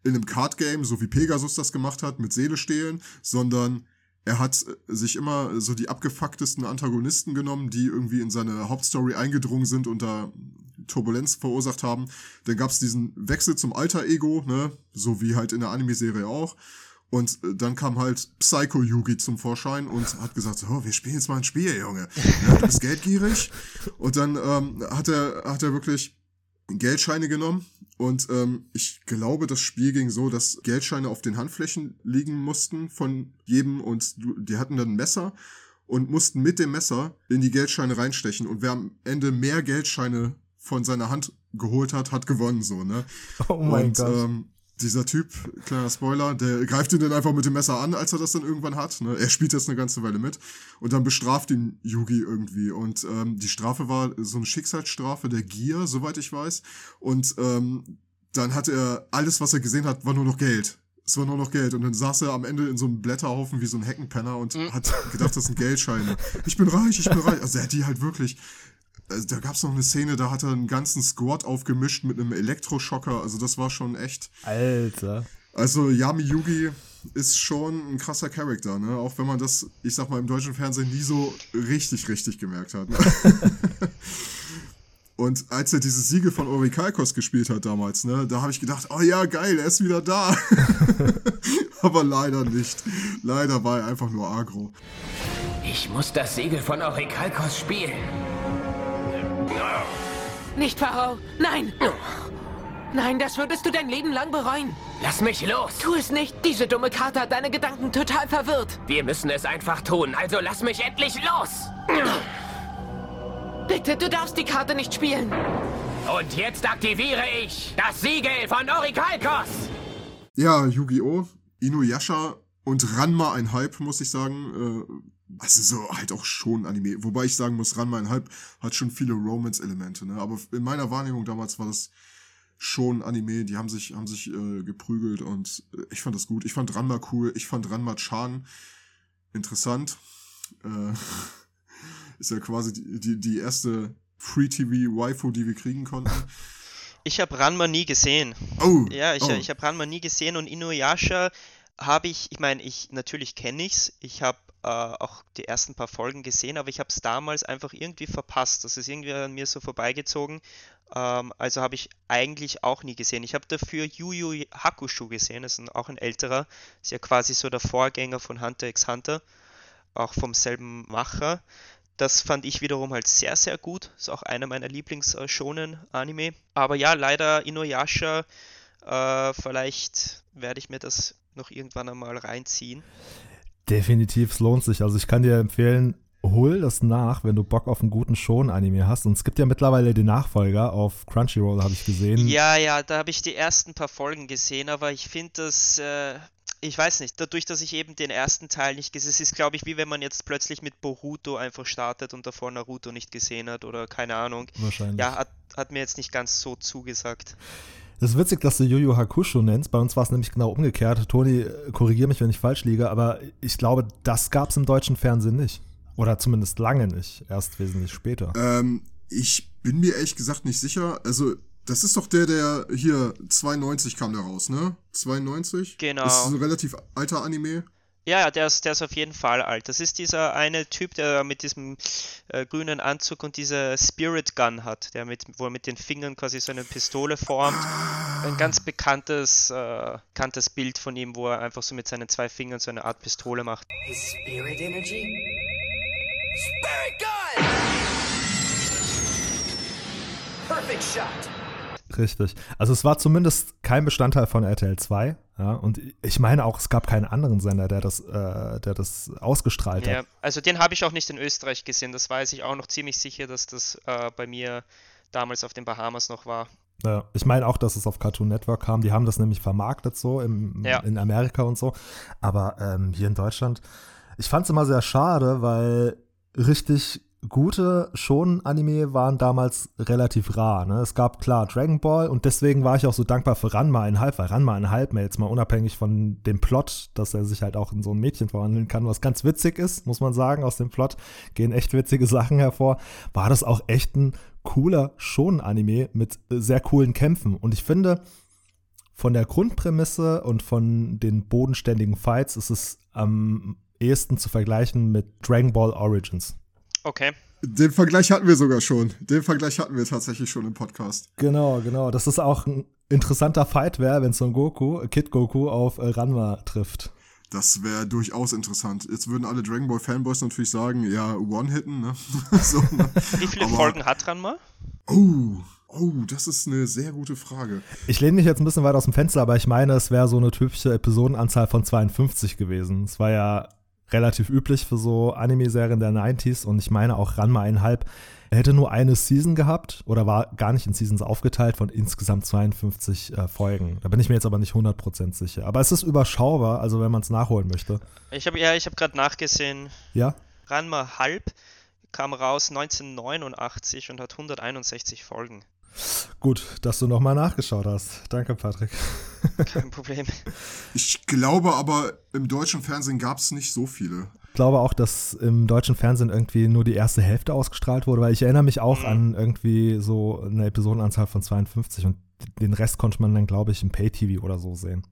in einem Card-Game, so wie Pegasus das gemacht hat, mit Seele stehlen, sondern er hat äh, sich immer so die abgefucktesten Antagonisten genommen, die irgendwie in seine Hauptstory eingedrungen sind und da Turbulenz verursacht haben. Dann gab es diesen Wechsel zum Alter-Ego, ne? so wie halt in der Anime-Serie auch. Und äh, dann kam halt Psycho Yugi zum Vorschein und hat gesagt, oh, wir spielen jetzt mal ein Spiel, Junge. Ja, du bist geldgierig. Und dann ähm, hat er hat er wirklich Geldscheine genommen und ähm, ich glaube, das Spiel ging so, dass Geldscheine auf den Handflächen liegen mussten von jedem und die hatten dann ein Messer und mussten mit dem Messer in die Geldscheine reinstechen und wer am Ende mehr Geldscheine von seiner Hand geholt hat, hat gewonnen, so, ne? Oh mein und, Gott. Ähm, dieser Typ, kleiner Spoiler, der greift ihn dann einfach mit dem Messer an, als er das dann irgendwann hat. Ne? Er spielt jetzt eine ganze Weile mit und dann bestraft ihn Yugi irgendwie. Und ähm, die Strafe war so eine Schicksalsstrafe der Gier, soweit ich weiß. Und ähm, dann hat er alles, was er gesehen hat, war nur noch Geld. Es war nur noch Geld. Und dann saß er am Ende in so einem Blätterhaufen wie so ein Heckenpenner und mhm. hat gedacht, das sind Geldscheine. Ich bin reich, ich bin reich. Also er hat die halt wirklich also da gab es noch eine Szene, da hat er einen ganzen Squad aufgemischt mit einem Elektroschocker. Also das war schon echt. Alter. Also Yami Yugi ist schon ein krasser Charakter, ne? Auch wenn man das, ich sag mal, im deutschen Fernsehen nie so richtig, richtig gemerkt hat. Ne? [LAUGHS] Und als er dieses Siegel von Orikalkos gespielt hat damals, ne, da habe ich gedacht, oh ja, geil, er ist wieder da. [LAUGHS] Aber leider nicht. Leider war er einfach nur agro. Ich muss das Siegel von Orikalkos spielen. Nicht, Pharao! Nein! Nein, das würdest du dein Leben lang bereuen. Lass mich los! Tu es nicht! Diese dumme Karte hat deine Gedanken total verwirrt. Wir müssen es einfach tun, also lass mich endlich los! Bitte, du darfst die Karte nicht spielen. Und jetzt aktiviere ich das Siegel von Orikalkos! Ja, Yu-Gi-Oh!, Inuyasha und Ranma ein Hype, muss ich sagen. Also so halt auch schon Anime. Wobei ich sagen muss, Ranma ein Hype hat schon viele Romance-Elemente, ne? Aber in meiner Wahrnehmung damals war das schon Anime, die haben sich, haben sich äh, geprügelt und äh, ich fand das gut. Ich fand Ranma cool, ich fand Ranma Chan interessant. Äh, [LAUGHS] ist ja quasi die, die, die erste Free-TV-Waifu, die wir kriegen konnten. Ich habe Ranma nie gesehen. Oh! Ja, ich, oh. ich habe Ranma nie gesehen und Inuyasha habe ich, ich meine, ich natürlich kenne ich's. Ich habe äh, auch die ersten paar Folgen gesehen, aber ich habe es damals einfach irgendwie verpasst. Das ist irgendwie an mir so vorbeigezogen. Ähm, also habe ich eigentlich auch nie gesehen. Ich habe dafür Yu Yu Hakusho gesehen. Das ist ein, auch ein älterer. Ist ja quasi so der Vorgänger von Hunter x Hunter. Auch vom selben Macher. Das fand ich wiederum halt sehr, sehr gut. Ist auch einer meiner Lieblings-Shonen-Anime. Aber ja, leider Inuyasha. Äh, vielleicht werde ich mir das noch irgendwann einmal reinziehen. Definitiv, es lohnt sich. Also ich kann dir empfehlen, hol das nach, wenn du Bock auf einen guten Shonen-Anime hast. Und es gibt ja mittlerweile den Nachfolger auf Crunchyroll, habe ich gesehen. Ja, ja, da habe ich die ersten paar Folgen gesehen, aber ich finde das, äh, ich weiß nicht, dadurch, dass ich eben den ersten Teil nicht gesehen habe, es ist, glaube ich, wie wenn man jetzt plötzlich mit Boruto einfach startet und davor Naruto nicht gesehen hat oder keine Ahnung. Wahrscheinlich. Ja, hat, hat mir jetzt nicht ganz so zugesagt. Es ist witzig, dass du Yu Yu Hakusho nennst. Bei uns war es nämlich genau umgekehrt. Toni, korrigier mich, wenn ich falsch liege, aber ich glaube, das gab es im deutschen Fernsehen nicht. Oder zumindest lange nicht. Erst wesentlich später. Ähm, ich bin mir ehrlich gesagt nicht sicher. Also, das ist doch der, der hier 92 kam der raus, ne? 92? Genau. Das ist ein relativ alter Anime. Ja, ja, der ist, der ist auf jeden Fall alt. Das ist dieser eine Typ, der mit diesem äh, grünen Anzug und diese Spirit Gun hat, der mit, wo er mit den Fingern quasi so eine Pistole formt. Ein ganz bekanntes, äh, bekanntes Bild von ihm, wo er einfach so mit seinen zwei Fingern so eine Art Pistole macht. His spirit energy? Spirit gun! Perfect shot! Richtig. Also es war zumindest kein Bestandteil von RTL 2. Ja, und ich meine auch, es gab keinen anderen Sender, der das, äh, der das ausgestrahlt Ja, hat. also den habe ich auch nicht in Österreich gesehen. Das weiß ich auch noch ziemlich sicher, dass das äh, bei mir damals auf den Bahamas noch war. Ja, ich meine auch, dass es auf Cartoon Network kam. Die haben das nämlich vermarktet so im, Ja. in Amerika und so. Aber ähm, hier in Deutschland, ich fand es immer sehr schade, weil richtig gute Shonen-Anime waren damals relativ rar. Ne? Es gab klar Dragon Ball und deswegen war ich auch so dankbar für Ranma einhalb, weil Ranma einhalb mir jetzt mal unabhängig von dem Plot, dass er sich halt auch in so ein Mädchen verwandeln kann, was ganz witzig ist, muss man sagen. Aus dem Plot gehen echt witzige [LAUGHS] Sachen hervor. War das auch echt ein cooler Shonen-Anime mit sehr coolen Kämpfen. Und ich finde, von der Grundprämisse und von den bodenständigen Fights ist es am ehesten zu vergleichen mit Dragon Ball Origins. Okay. Den Vergleich hatten wir sogar schon. Den Vergleich hatten wir tatsächlich schon im Podcast. Genau, genau. Das ist auch ein interessanter Fight wäre, wenn Son Goku, Kid Goku auf äh, Ranma trifft. Das wäre durchaus interessant. Jetzt würden alle Dragon Ball Fanboys natürlich sagen, ja, One-Hitten, ne? [LAUGHS] so, ne? Wie viele Aber- Folgen hat Ranma? Oh, oh, das ist eine sehr gute Frage. Ich lehne mich jetzt ein bisschen weit aus dem Fenster, aber ich meine, es wäre so eine typische Episodenanzahl von 52 gewesen. Es war ja relativ üblich für so Anime-Serien der 90s und ich meine auch Ranma einhalb. Er hätte nur eine Season gehabt oder war gar nicht in Seasons aufgeteilt von insgesamt 52 äh, Folgen. Da bin ich mir jetzt aber nicht 100% sicher. Aber es ist überschaubar, also wenn man es nachholen möchte. Ich habe ja, ich habe gerade nachgesehen. Ja? Ranma halb kam raus 1989 und hat 161 Folgen. Gut, dass du nochmal nachgeschaut hast. Danke, Patrick. Kein Problem. Ich glaube aber, im deutschen Fernsehen gab es nicht so viele. Ich glaube auch, dass im deutschen Fernsehen irgendwie nur die erste Hälfte ausgestrahlt wurde, weil ich erinnere mich auch Mhm. an irgendwie so eine Episodenanzahl von 52 und den Rest konnte man dann, glaube ich, im Pay-TV oder so sehen.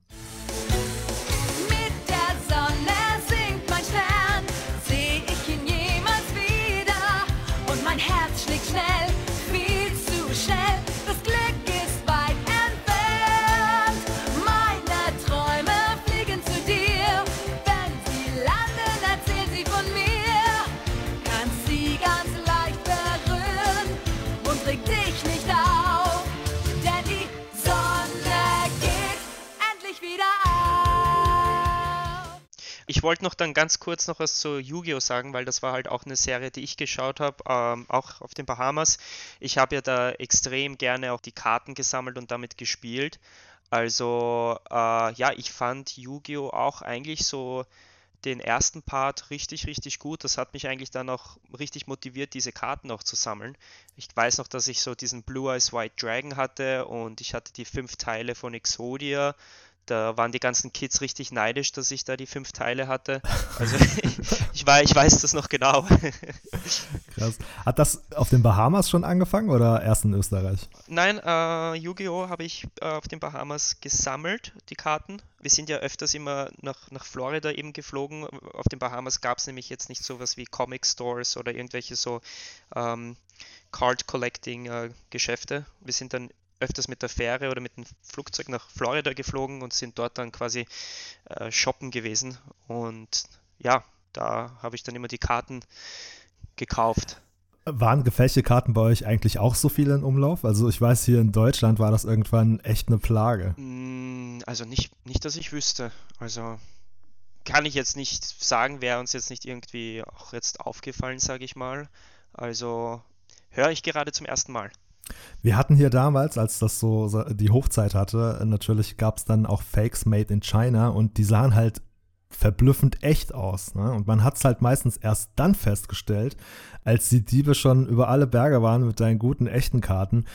Wollte noch dann ganz kurz noch was zu Yu-Gi-Oh! sagen, weil das war halt auch eine Serie, die ich geschaut habe, ähm, auch auf den Bahamas. Ich habe ja da extrem gerne auch die Karten gesammelt und damit gespielt. Also äh, ja, ich fand Yu-Gi-Oh! auch eigentlich so den ersten Part richtig, richtig gut. Das hat mich eigentlich dann auch richtig motiviert, diese Karten auch zu sammeln. Ich weiß noch, dass ich so diesen Blue Eyes White Dragon hatte und ich hatte die fünf Teile von Exodia. Da waren die ganzen Kids richtig neidisch, dass ich da die fünf Teile hatte. [LAUGHS] Also [LAUGHS] ich, weiß, ich weiß das noch genau. [LAUGHS] Krass. Hat das auf den Bahamas schon angefangen oder erst in Österreich? Nein, äh, Yu-Gi-Oh! habe ich äh, auf den Bahamas gesammelt, die Karten. Wir sind ja öfters immer nach, nach Florida eben geflogen. Auf den Bahamas gab es nämlich jetzt nicht sowas wie Comic Stores oder irgendwelche so ähm, Card Collecting äh, Geschäfte. Wir sind dann öfters mit der Fähre oder mit dem Flugzeug nach Florida geflogen und sind dort dann quasi äh, shoppen gewesen. Und ja, da habe ich dann immer die Karten gekauft. Waren gefälschte Karten bei euch eigentlich auch so viel in Umlauf? Also ich weiß, hier in Deutschland war das irgendwann echt eine Plage. Mm, also nicht, nicht dass ich wüsste. Also kann ich jetzt nicht sagen, wäre uns jetzt nicht irgendwie auch jetzt aufgefallen, sage ich mal. Also höre ich gerade zum ersten Mal. Wir hatten hier damals, als das so die Hochzeit hatte, natürlich gab es dann auch Fakes made in China und die sahen halt verblüffend echt aus. Ne? Und man hat es halt meistens erst dann festgestellt, als die Diebe schon über alle Berge waren mit deinen guten, echten Karten.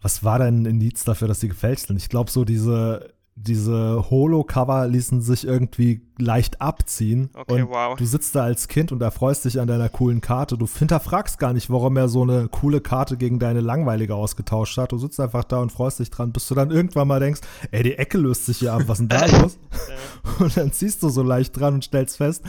Was war denn ein Indiz dafür, dass sie gefälscht sind? Ich glaube, so diese diese Holo-Cover ließen sich irgendwie leicht abziehen. Okay, und wow. Du sitzt da als Kind und erfreust dich an deiner coolen Karte. Du hinterfragst gar nicht, warum er so eine coole Karte gegen deine langweilige ausgetauscht hat. Du sitzt einfach da und freust dich dran, bis du dann irgendwann mal denkst, ey, die Ecke löst sich hier ab, was denn da [LAUGHS] los? und dann ziehst du so leicht dran und stellst fest,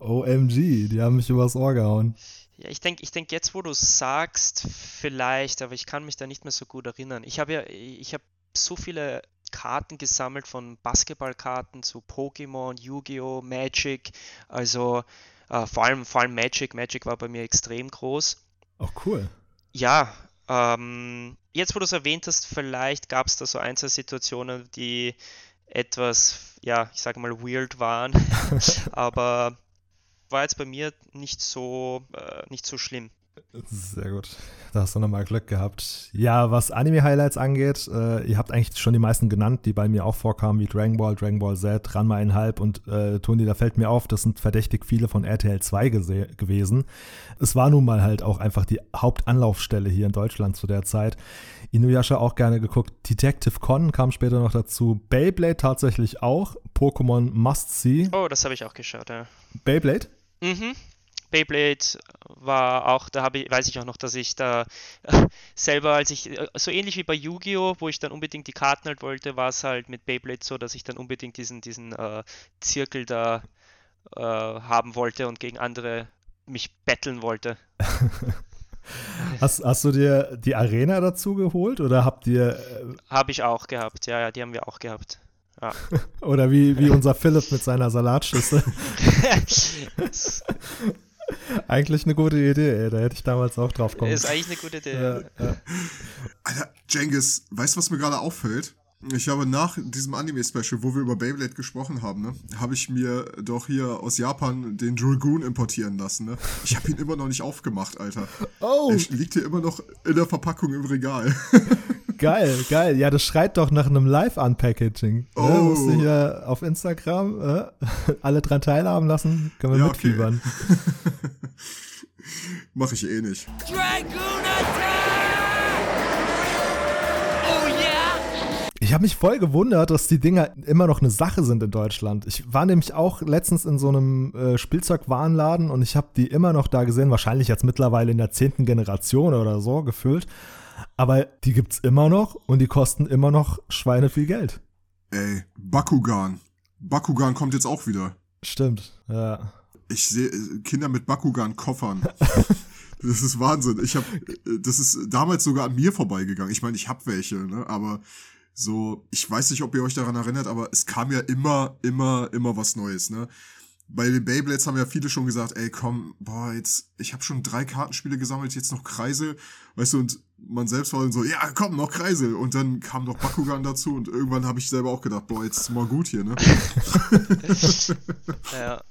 OMG, die haben mich übers Ohr gehauen. Ja, ich denke, ich denk jetzt, wo du sagst, vielleicht, aber ich kann mich da nicht mehr so gut erinnern. Ich habe ja, ich habe so viele Karten gesammelt, von Basketballkarten zu Pokémon, Yu-Gi-Oh!, Magic. Also äh, vor, allem, vor allem Magic. Magic war bei mir extrem groß. Auch cool. Ja, ähm, jetzt wo du es erwähnt hast, vielleicht gab es da so ein, zwei Situationen, die etwas, ja, ich sage mal, weird waren. [LAUGHS] Aber war jetzt bei mir nicht so, äh, nicht so schlimm. Sehr gut. Da hast du nochmal Glück gehabt. Ja, was Anime-Highlights angeht, äh, ihr habt eigentlich schon die meisten genannt, die bei mir auch vorkamen, wie Dragon Ball, Dragon Ball Z, Ranma 1,5 und äh, Toni, da fällt mir auf, das sind verdächtig viele von RTL 2 gewesen. Es war nun mal halt auch einfach die Hauptanlaufstelle hier in Deutschland zu der Zeit. Inuyasha auch gerne geguckt. Detective Con kam später noch dazu. Beyblade tatsächlich auch. Pokémon Must See. Oh, das habe ich auch geschaut, ja. Beyblade? Mhm. Beyblade war auch, da habe ich, weiß ich auch noch, dass ich da [LAUGHS] selber, als ich, so ähnlich wie bei Yu-Gi-Oh!, wo ich dann unbedingt die Karten halt wollte, war es halt mit Beyblade so, dass ich dann unbedingt diesen, diesen äh, Zirkel da äh, haben wollte und gegen andere mich betteln wollte. [LAUGHS] hast, hast du dir die Arena dazu geholt oder habt ihr. Äh habe ich auch gehabt, ja, ja, die haben wir auch gehabt. Ja. [LAUGHS] Oder wie, wie unser Philipp mit seiner Salatschüssel. [LAUGHS] eigentlich eine gute Idee, ey. Da hätte ich damals auch drauf kommen. Ist eigentlich eine gute Idee. Ja, ja. Alter, Jengis, weißt du, was mir gerade auffällt? Ich habe nach diesem Anime-Special, wo wir über Beyblade gesprochen haben, ne, habe ich mir doch hier aus Japan den Dragoon importieren lassen. Ne? Ich habe ihn immer noch nicht aufgemacht, Alter. Oh! Er liegt hier immer noch in der Verpackung im Regal. [LAUGHS] Geil, geil. Ja, das schreit doch nach einem Live-Unpackaging. Ne? Oh. Ne? Musst du hier auf Instagram äh, [LAUGHS] alle dran teilhaben lassen. Können wir Ja, mitfiebern. [LAUGHS] Mach ich eh nicht. Dragoon Attack! Ich habe mich voll gewundert, dass die Dinger immer noch eine Sache sind in Deutschland. Ich war nämlich auch letztens in so einem äh, Spielzeugwarenladen und ich habe die immer noch da gesehen, wahrscheinlich jetzt mittlerweile in der zehnten Generation oder so gefühlt. Aber die gibt's immer noch und die kosten immer noch Schweine viel Geld. Ey, Bakugan. Bakugan kommt jetzt auch wieder. Stimmt, ja. Ich sehe äh, Kinder mit Bakugan-Koffern. [LAUGHS] das ist Wahnsinn. Ich habe, das ist damals sogar an mir vorbeigegangen. Ich meine, ich habe welche, ne? Aber so, ich weiß nicht, ob ihr euch daran erinnert, aber es kam ja immer, immer, immer was Neues, ne? Bei den Beyblades haben ja viele schon gesagt, ey, komm, boah, jetzt, ich habe schon drei Kartenspiele gesammelt, jetzt noch Kreise, weißt du, und man selbst war dann so, ja, komm, noch Kreisel. Und dann kam noch Bakugan dazu und irgendwann habe ich selber auch gedacht, boah, jetzt ist mal gut hier, ne? [LAUGHS] ja. [LAUGHS]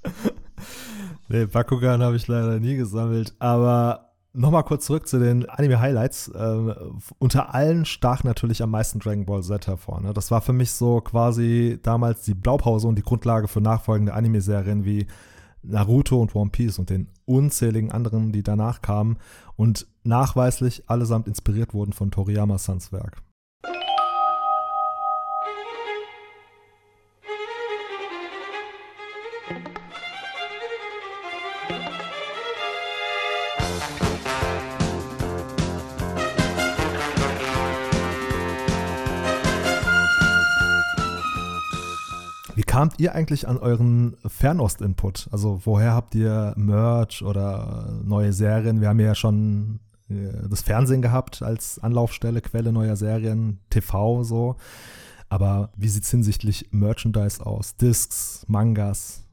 Nee, Bakugan habe ich leider nie gesammelt, aber nochmal kurz zurück zu den Anime-Highlights. Ähm, unter allen stach natürlich am meisten Dragon Ball Z hervor. Ne? Das war für mich so quasi damals die Blaupause und die Grundlage für nachfolgende Anime-Serien wie Naruto und One Piece und den unzähligen anderen, die danach kamen und nachweislich allesamt inspiriert wurden von Toriyama Sans Werk. Kamt ihr eigentlich an euren Fernost-Input? Also woher habt ihr Merch oder neue Serien? Wir haben ja schon äh, das Fernsehen gehabt als Anlaufstelle, Quelle neuer Serien, TV so. Aber wie sieht es hinsichtlich Merchandise aus? Discs, Mangas?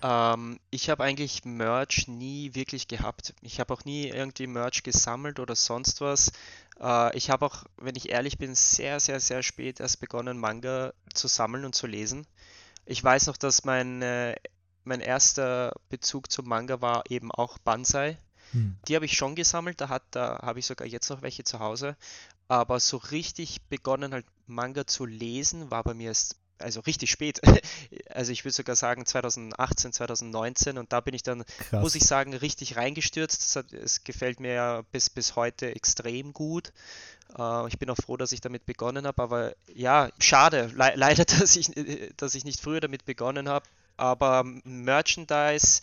Ähm, ich habe eigentlich Merch nie wirklich gehabt. Ich habe auch nie irgendwie Merch gesammelt oder sonst was. Äh, ich habe auch, wenn ich ehrlich bin, sehr, sehr, sehr spät erst begonnen, Manga zu sammeln und zu lesen. Ich weiß noch, dass mein, äh, mein erster Bezug zum Manga war eben auch Banzai. Hm. Die habe ich schon gesammelt, da, hat, da habe ich sogar jetzt noch welche zu Hause. Aber so richtig begonnen, halt Manga zu lesen, war bei mir erst, also richtig spät. [LAUGHS] Also ich würde sogar sagen 2018, 2019 und da bin ich dann, Krass. muss ich sagen, richtig reingestürzt. Es gefällt mir ja bis, bis heute extrem gut. Äh, ich bin auch froh, dass ich damit begonnen habe, aber ja, schade, le [LAUGHS] leider, dass ich, dass ich nicht früher damit begonnen habe. Aber Merchandise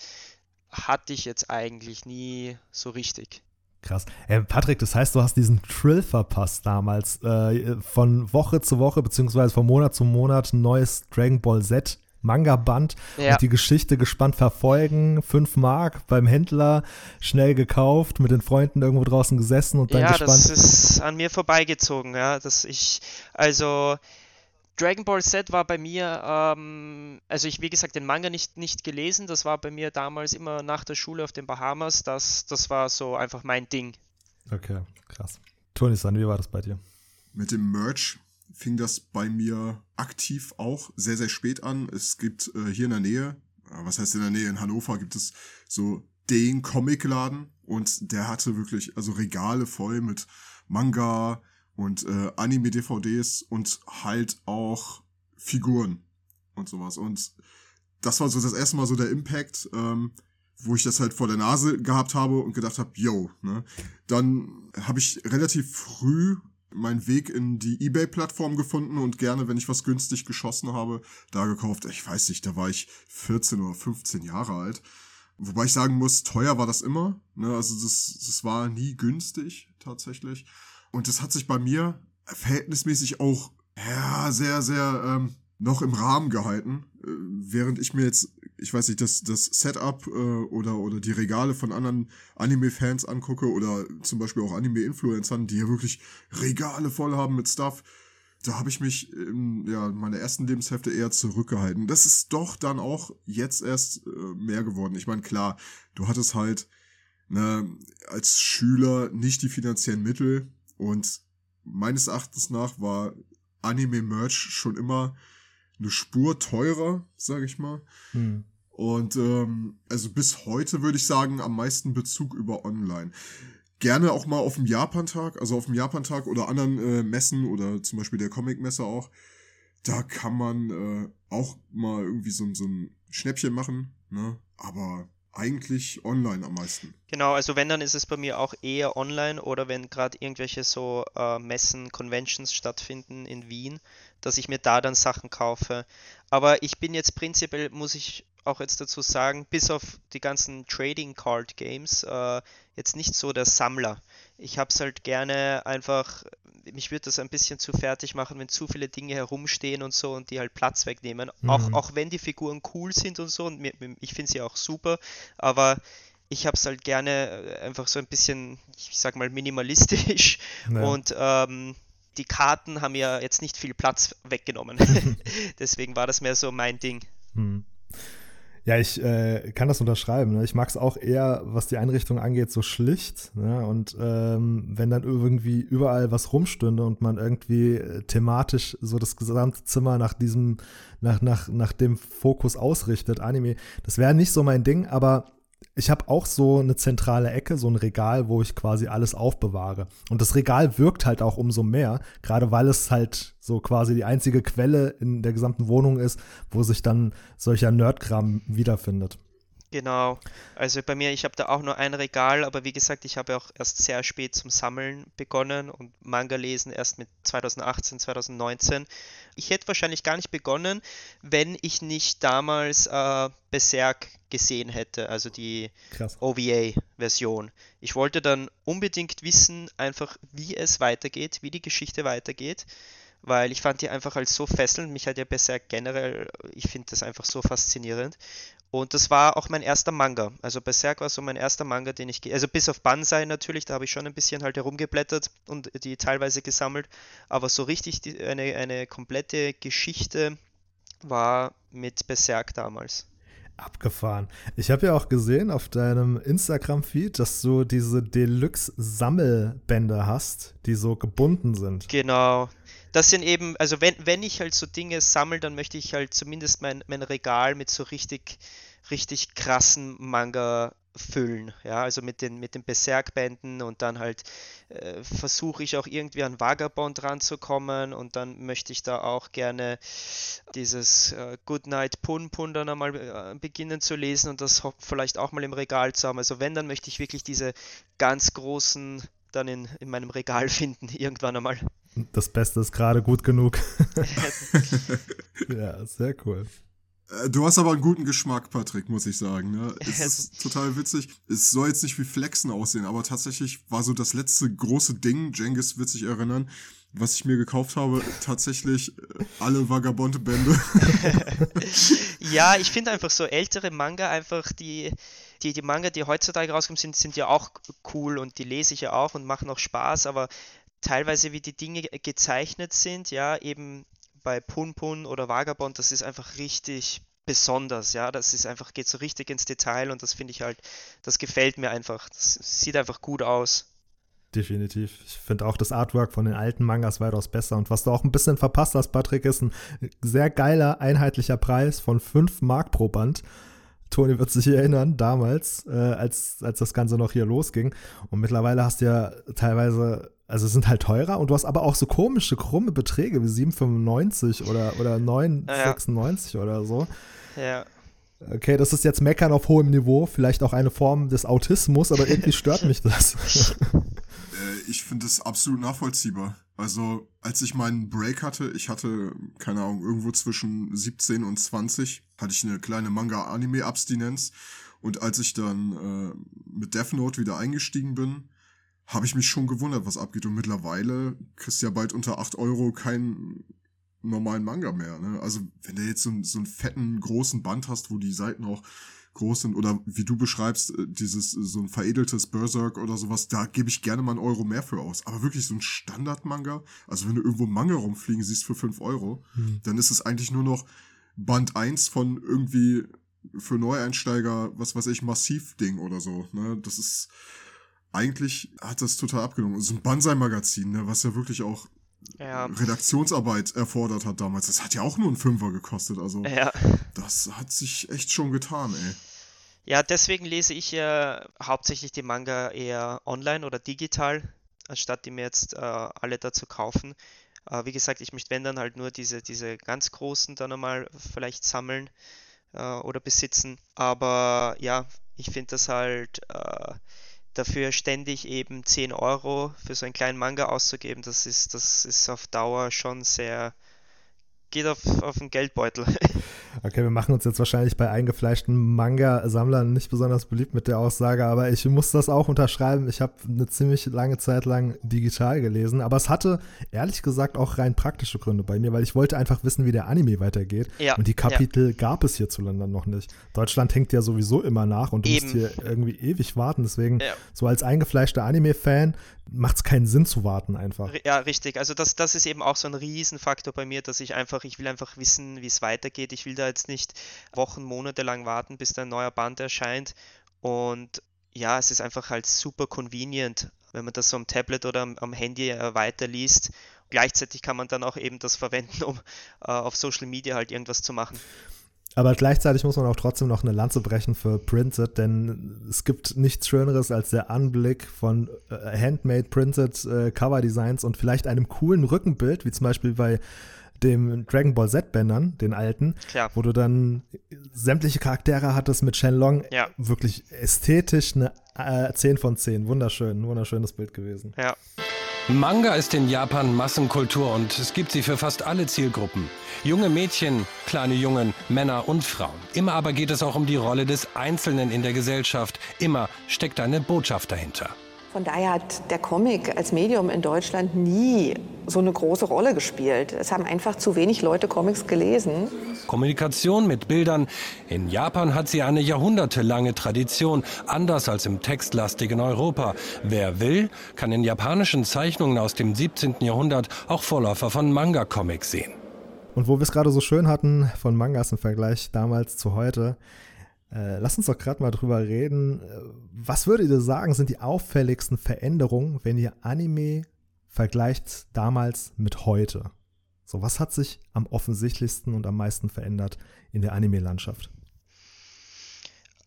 hatte ich jetzt eigentlich nie so richtig. Krass. Äh, Patrick, das heißt, du hast diesen Trill verpasst damals. Äh, von Woche zu Woche, beziehungsweise von Monat zu Monat ein neues Dragon Ball Z Manga-Band Ja. und die Geschichte gespannt verfolgen. Fünf Mark beim Händler, schnell gekauft, mit den Freunden irgendwo draußen gesessen und dann Ja, gespannt. das ist an mir vorbeigezogen, ja, dass ich, also Dragon Ball Z war bei mir, ähm, also ich, wie gesagt, den Manga nicht, nicht gelesen, das war bei mir damals immer nach der Schule auf den Bahamas, das, das war so einfach mein Ding. okay, krass. Toni-san, wie war das bei dir? Mit dem Merch fing das bei mir aktiv auch sehr, sehr spät an. Es gibt äh, hier in der Nähe, äh, was heißt in der Nähe, in Hannover gibt es so den Comicladen und der hatte wirklich, also Regale voll mit Manga und äh, Anime-DVDs und halt auch Figuren und sowas. Und das war so das erste Mal so der Impact, ähm, wo ich das halt vor der Nase gehabt habe und gedacht habe, yo, ne? Dann habe ich relativ früh meinen Weg in die Ebay-Plattform gefunden und gerne, wenn ich was günstig geschossen habe, da gekauft. Ich weiß nicht, da war ich 14 oder 15 Jahre alt. Wobei ich sagen muss, teuer war das immer. Ne? Also das, das war nie günstig tatsächlich. Und das hat sich bei mir verhältnismäßig auch ja, sehr, sehr ähm, noch im Rahmen gehalten. Äh, während ich mir jetzt, ich weiß nicht, das, das Setup äh, oder, oder die Regale von anderen Anime-Fans angucke oder zum Beispiel auch Anime-Influencern, die ja wirklich Regale voll haben mit Stuff, da habe ich mich in ja, meiner ersten Lebenshälfte eher zurückgehalten. Das ist doch dann auch jetzt erst äh, mehr geworden. Ich meine, klar, du hattest halt ne, als Schüler nicht die finanziellen Mittel und meines Erachtens nach war Anime-Merch schon immer eine Spur teurer, sage ich mal. Hm. Und ähm, also bis heute würde ich sagen, am meisten Bezug über online. Gerne auch mal auf dem Japantag, also auf dem Japantag oder anderen äh, Messen oder zum Beispiel der Comic-Messe auch. Da kann man äh, auch mal irgendwie so, so ein Schnäppchen machen, ne? Aber eigentlich online am meisten. Genau, also wenn, dann ist es bei mir auch eher online oder wenn gerade irgendwelche so äh, Messen, Conventions stattfinden in Wien, dass ich mir da dann Sachen kaufe. Aber ich bin jetzt prinzipiell, muss ich auch jetzt dazu sagen, bis auf die ganzen Trading Card Games, äh, jetzt nicht so der Sammler. Ich hab's halt gerne einfach, mich würde das ein bisschen zu fertig machen, wenn zu viele Dinge herumstehen und so und die halt Platz wegnehmen. Auch, Mhm. auch wenn die Figuren cool sind und so und mir, ich finde sie auch super, aber ich habe es halt gerne äh, einfach so ein bisschen, ich sag mal, minimalistisch Ja. und ähm, die Karten haben ja jetzt nicht viel Platz weggenommen. [LAUGHS] [LAUGHS] Deswegen war das mehr so mein Ding. Hm. Ja, ich äh, kann das unterschreiben. Ne? Ich mag es auch eher, was die Einrichtung angeht, so schlicht. Ne? Und ähm, wenn dann irgendwie überall was rumstünde und man irgendwie äh, thematisch so das gesamte Zimmer nach diesem, nach, nach, nach dem Fokus ausrichtet, Anime, das wäre nicht so mein Ding, aber ich habe auch so eine zentrale Ecke, so ein Regal, wo ich quasi alles aufbewahre. Und das Regal wirkt halt auch umso mehr, gerade weil es halt so quasi die einzige Quelle in der gesamten Wohnung ist, wo sich dann solcher Nerdkram wiederfindet. Genau. Also bei mir, ich habe da auch nur ein Regal, aber wie gesagt, ich habe auch erst sehr spät zum Sammeln begonnen und Manga lesen erst mit 2018, 2019. Ich hätte wahrscheinlich gar nicht begonnen, wenn ich nicht damals äh, Berserk gesehen hätte, also die OVA-Version. Ich wollte dann unbedingt wissen, einfach wie es weitergeht, wie die Geschichte weitergeht weil ich fand die einfach als so fesselnd. Mich hat ja Berserk generell, ich finde das einfach so faszinierend. Und das war auch mein erster Manga. Also Berserk war so mein erster Manga, den ich, also bis auf Banzai natürlich, da habe ich schon ein bisschen halt herumgeblättert und die teilweise gesammelt. Aber so richtig die, eine, eine komplette Geschichte war mit Berserk damals. Abgefahren. Ich habe ja auch gesehen auf deinem Instagram-Feed, dass du diese Deluxe-Sammelbände hast, die so gebunden sind. Genau. Das sind eben, also wenn, wenn ich halt so Dinge sammle, dann möchte ich halt zumindest mein, mein Regal mit so richtig, richtig krassen Manga füllen. Ja, also mit den, mit den Berserk-Bänden und dann halt äh, versuche ich auch irgendwie an Vagabond ranzukommen und dann möchte ich da auch gerne dieses äh, Goodnight Pun Pun dann einmal äh, beginnen zu lesen und das vielleicht auch mal im Regal zu haben. Also wenn, dann möchte ich wirklich diese ganz großen dann in, in meinem Regal [LAUGHS] finden, irgendwann einmal. Das Beste ist gerade gut genug. [LAUGHS] ja, sehr cool. Äh, du hast aber einen guten Geschmack, Patrick, muss ich sagen. Ne? [LAUGHS] Es ist total witzig. Es soll jetzt nicht wie Flexen aussehen, aber tatsächlich war so das letzte große Ding, Jengis wird sich erinnern, was ich mir gekauft habe, tatsächlich äh, alle Vagabonde-Bände. [LAUGHS] ja, ich finde einfach so ältere Manga einfach, die, die, die Manga, die heutzutage rauskommen, sind, sind ja auch cool und die lese ich ja auch und machen auch Spaß, aber teilweise wie die Dinge gezeichnet sind, ja, eben bei Pun Pun oder Vagabond, das ist einfach richtig besonders, ja, das ist einfach, geht so richtig ins Detail und das finde ich halt, das gefällt mir einfach, das sieht einfach gut aus. Definitiv. Ich finde auch das Artwork von den alten Mangas weitaus besser. Und was du auch ein bisschen verpasst hast, Patrick, ist ein sehr geiler, einheitlicher Preis von 5 Mark pro Band. Toni wird sich erinnern, damals, äh, als, als das Ganze noch hier losging. Und mittlerweile hast du ja teilweise, also sind halt teurer und du hast aber auch so komische, krumme Beträge wie 7,95 oder, oder 9,96 ja. oder so. Ja. Okay, das ist jetzt Meckern auf hohem Niveau, vielleicht auch eine Form des Autismus, aber irgendwie [LAUGHS] stört mich das. Äh, ich finde es absolut nachvollziehbar. Also, als ich meinen Break hatte, ich hatte, keine Ahnung, irgendwo zwischen 17 und 20, hatte ich eine kleine Manga-Anime-Abstinenz. Und als ich dann äh, mit Death Note wieder eingestiegen bin, habe ich mich schon gewundert, was abgeht. Und mittlerweile kriegst du ja bald unter 8 Euro keinen normalen Manga mehr. Ne? Also, wenn du jetzt so, so einen fetten, großen Band hast, wo die Seiten auch groß sind oder wie du beschreibst, äh, dieses äh, so ein veredeltes Berserk oder sowas, da gebe ich gerne mal einen Euro mehr für aus. Aber wirklich so ein Standard-Manga, also wenn du irgendwo Manga rumfliegen siehst für fünf Euro, hm. dann ist es eigentlich nur noch Band eins von irgendwie für Neueinsteiger, was weiß ich, Massiv-Ding oder so. Ne? Das ist eigentlich hat das total abgenommen. So ein Banzai-Magazin, ne, was ja wirklich auch ja. Redaktionsarbeit erfordert hat damals. Das hat ja auch nur einen Fünfer gekostet. Also ja. das hat sich echt schon getan, ey. Ja, deswegen lese ich ja hauptsächlich die Manga eher online oder digital, anstatt die mir jetzt äh, alle dazu kaufen. Äh, wie gesagt, ich möchte, wenn dann halt nur diese, diese ganz großen dann einmal vielleicht sammeln äh, oder besitzen. Aber ja, ich finde das halt äh, dafür ständig eben 10 Euro für so einen kleinen Manga auszugeben, das ist, das ist auf Dauer schon sehr, geht auf, auf den Geldbeutel. [LAUGHS] Okay, wir machen uns jetzt wahrscheinlich bei eingefleischten Manga-Sammlern nicht besonders beliebt mit der Aussage, aber ich muss das auch unterschreiben. Ich habe eine ziemlich lange Zeit lang digital gelesen, aber es hatte ehrlich gesagt auch rein praktische Gründe bei mir, weil ich wollte einfach wissen, wie der Anime weitergeht. Ja, und die Kapitel ja. gab es hierzulande noch nicht. Deutschland hängt ja sowieso immer nach und du Eben. musst hier irgendwie ewig warten. Deswegen, ja. so als eingefleischter Anime-Fan, macht es keinen Sinn zu warten einfach. Ja, richtig. Also das, das ist eben auch so ein Riesenfaktor bei mir, dass ich einfach, ich will einfach wissen, wie es weitergeht. Ich will da da jetzt nicht Wochen, Monate lang warten, bis da ein neuer Band erscheint. Und ja, es ist einfach halt super convenient, wenn man das so am Tablet oder am, am Handy äh, weiterliest. Gleichzeitig kann man dann auch eben das verwenden, um äh, auf Social Media halt irgendwas zu machen. Aber gleichzeitig muss man auch trotzdem noch eine Lanze brechen für Printed, denn es gibt nichts Schöneres als der Anblick von äh, handmade Printed äh, Cover Designs und vielleicht einem coolen Rückenbild, wie zum Beispiel bei dem Dragon Ball Z-Bändern, den alten, Klar. wo du dann sämtliche Charaktere hattest mit Shenlong. Ja. Wirklich ästhetisch eine äh, 10 von 10. Wunderschön, wunderschönes Bild gewesen. Ja. Manga ist in Japan Massenkultur und es gibt sie für fast alle Zielgruppen. Junge Mädchen, kleine Jungen, Männer und Frauen. Immer aber geht es auch um die Rolle des Einzelnen in der Gesellschaft. Immer steckt eine Botschaft dahinter. Von daher hat der Comic als Medium in Deutschland nie so eine große Rolle gespielt. Es haben einfach zu wenig Leute Comics gelesen. Kommunikation mit Bildern. In Japan hat sie eine jahrhundertelange Tradition, anders als im textlastigen Europa. Wer will, kann in japanischen Zeichnungen aus dem 17. Jahrhundert auch Vorläufer von Manga-Comics sehen. Und wo wir es gerade so schön hatten von Mangas im Vergleich damals zu heute, äh, lass uns doch gerade mal drüber reden. Äh, Was würdet ihr sagen, sind die auffälligsten Veränderungen, wenn ihr Anime vergleicht damals mit heute? So, was hat sich am offensichtlichsten und am meisten verändert in der Anime-Landschaft?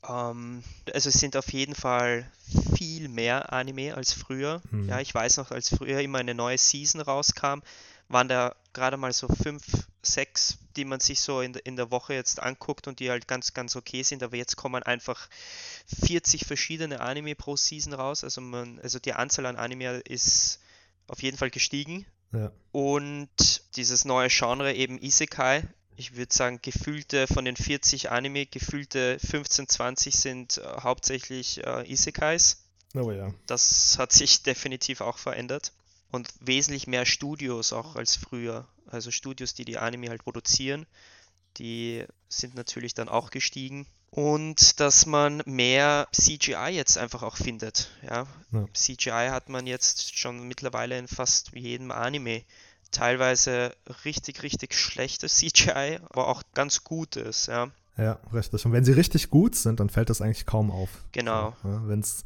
Ähm, also es sind auf jeden Fall viel mehr Anime als früher. Mhm. Ja, ich weiß noch, als früher immer eine neue Season rauskam, waren da gerade mal so fünf, sechs, die man sich so in, der- in der Woche jetzt anguckt und die halt ganz, ganz okay sind. Aber jetzt kommen einfach 40 verschiedene Anime pro Season raus. Also man, also die Anzahl an Anime ist auf jeden Fall gestiegen. Ja. Und dieses neue Genre eben Isekai, ich würde sagen, gefühlte von den 40 Anime, gefühlte 15, 20 sind äh, hauptsächlich äh, Isekais. Oh ja. Das hat sich [LAUGHS] definitiv auch verändert. Und wesentlich mehr Studios auch als früher. Also Studios, die die Anime halt produzieren, die sind natürlich dann auch gestiegen. Und dass man mehr CGI jetzt einfach auch findet. Ja? Ja. CGI hat man jetzt schon mittlerweile in fast jedem Anime. Teilweise richtig, richtig schlechtes CGI, aber auch ganz gutes. Ja? Ja, richtig. Und wenn sie richtig gut sind, dann fällt das eigentlich kaum auf. Genau. So, ja, wenn es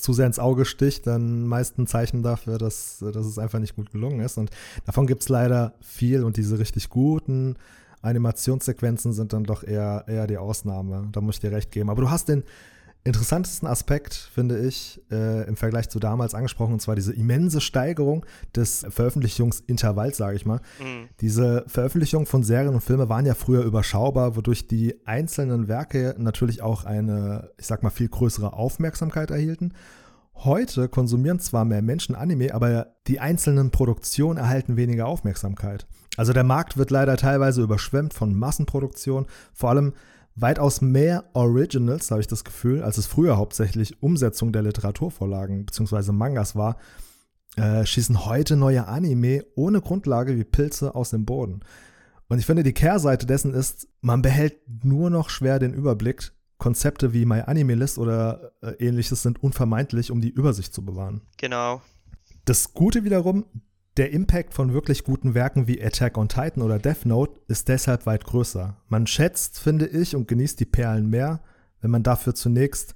zu sehr ins Auge sticht, dann meist ein Zeichen dafür, dass, dass es einfach nicht gut gelungen ist. Und davon gibt es leider viel und diese richtig guten Animationssequenzen sind dann doch eher, eher die Ausnahme. Da muss ich dir recht geben. Aber du hast den interessantesten Aspekt, finde ich, äh, im Vergleich zu damals angesprochen, und zwar diese immense Steigerung des Veröffentlichungsintervalls, sage ich mal. Mhm. Diese Veröffentlichung von Serien und Filmen waren ja früher überschaubar, wodurch die einzelnen Werke natürlich auch eine, ich sag mal, viel größere Aufmerksamkeit erhielten. Heute konsumieren zwar mehr Menschen Anime, aber die einzelnen Produktionen erhalten weniger Aufmerksamkeit. Also der Markt wird leider teilweise überschwemmt von Massenproduktion, vor allem weitaus mehr Originals, habe ich das Gefühl, als es früher hauptsächlich Umsetzung der Literaturvorlagen bzw. Mangas war, äh, schießen heute neue Anime ohne Grundlage wie Pilze aus dem Boden. Und ich finde, die Kehrseite dessen ist, man behält nur noch schwer den Überblick. Konzepte wie My Anime List oder äh, ähnliches sind unvermeidlich, um die Übersicht zu bewahren. Genau. Das Gute wiederum, der Impact von wirklich guten Werken wie Attack on Titan oder Death Note ist deshalb weit größer. Man schätzt, finde ich, und genießt die Perlen mehr, wenn man dafür zunächst,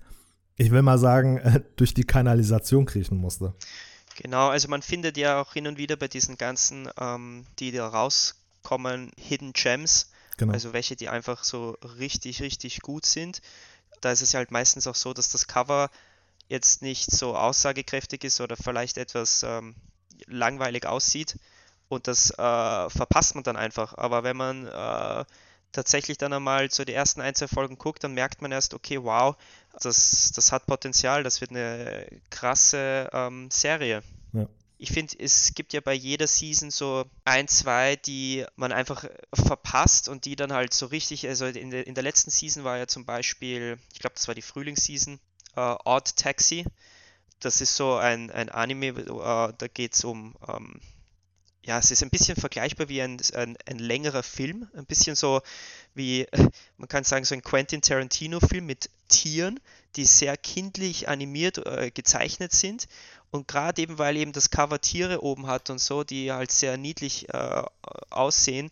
ich will mal sagen, [LAUGHS] durch die Kanalisation kriechen musste. Genau, also man findet ja auch hin und wieder bei diesen ganzen, ähm, die da rauskommen, Hidden Gems, Genau. also welche, die einfach so richtig, richtig gut sind. Da ist es ja halt meistens auch so, dass das Cover jetzt nicht so aussagekräftig ist oder vielleicht etwas ähm, langweilig aussieht und das äh, verpasst man dann einfach. Aber wenn man äh, tatsächlich dann einmal so die ersten ein, zwei Folgen guckt, dann merkt man erst, okay, wow, das, das hat Potenzial, das wird eine krasse ähm, Serie. Ja. Ich finde, es gibt ja bei jeder Season so ein, zwei, die man einfach verpasst und die dann halt so richtig, also in der, in der letzten Season war ja zum Beispiel, ich glaube, das war die Frühlingsseason, äh, Odd Taxi. Das ist so ein, ein Anime, äh, da geht es um, ähm, ja, es ist ein bisschen vergleichbar wie ein, ein, ein längerer Film, ein bisschen so wie, [LAUGHS] man kann sagen, so ein Quentin Tarantino-Film mit Tieren, die sehr kindlich animiert, äh, gezeichnet sind. Und gerade eben, weil eben das Cover Tiere oben hat und so, die halt sehr niedlich äh, aussehen,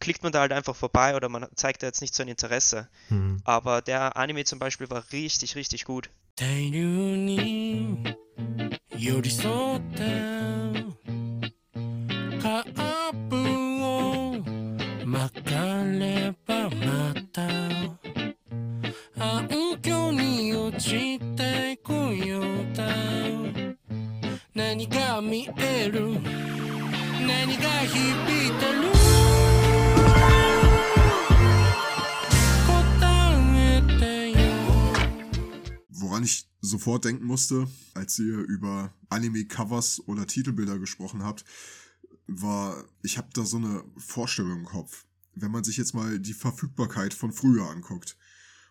klickt man da halt einfach vorbei oder man zeigt da jetzt nicht so ein Interesse. Mhm. Aber der Anime zum Beispiel war richtig, richtig gut. 大量に寄り添ったカップを巻かればまた暗渠に落ちてこようだ何が見える？何が響いてる？Sofort denken musste, als ihr über Anime-Covers oder Titelbilder gesprochen habt, war, ich habe da so eine Vorstellung im Kopf. Wenn man sich jetzt mal die Verfügbarkeit von früher anguckt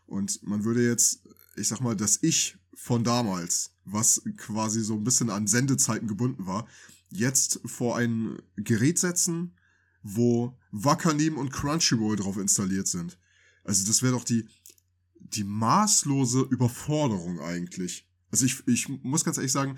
und man würde jetzt, ich sag mal, das Ich von damals, was quasi so ein bisschen an Sendezeiten gebunden war, jetzt vor ein Gerät setzen, wo Wakanim und Crunchyroll drauf installiert sind. Also das wäre doch die, die maßlose Überforderung eigentlich. Also ich, ich muss ganz ehrlich sagen,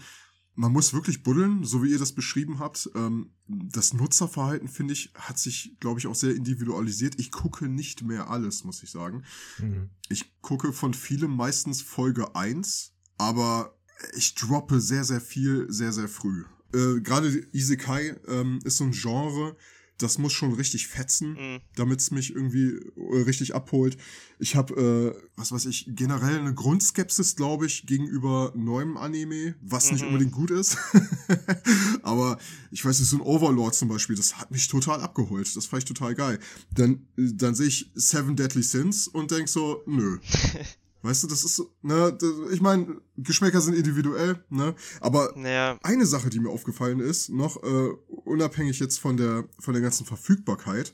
man muss wirklich buddeln, so wie ihr das beschrieben habt. Ähm, das Nutzerverhalten, finde ich, hat sich, glaube ich, auch sehr individualisiert. Ich gucke nicht mehr alles, muss ich sagen. Mhm. Ich gucke von vielem meistens Folge 1, aber ich droppe sehr, sehr viel, sehr, sehr früh. Äh, Gerade Isekai ähm, ist so ein Genre, das muss schon richtig fetzen, Mhm. damit es mich irgendwie äh, richtig abholt. Ich habe, äh, was weiß ich, generell eine Grundskepsis, glaube ich, gegenüber neuem Anime, was nicht Mhm. unbedingt gut ist. [LAUGHS] Aber ich weiß nicht, so ein Overlord zum Beispiel, das hat mich total abgeholt. Das fand ich total geil. Dann, dann sehe ich Seven Deadly Sins und denk so, nö. [LAUGHS] Weißt du, das ist so, ne, ich meine, Geschmäcker sind individuell, ne, aber Ja. eine Sache, die mir aufgefallen ist, noch äh, unabhängig jetzt von der von der ganzen Verfügbarkeit,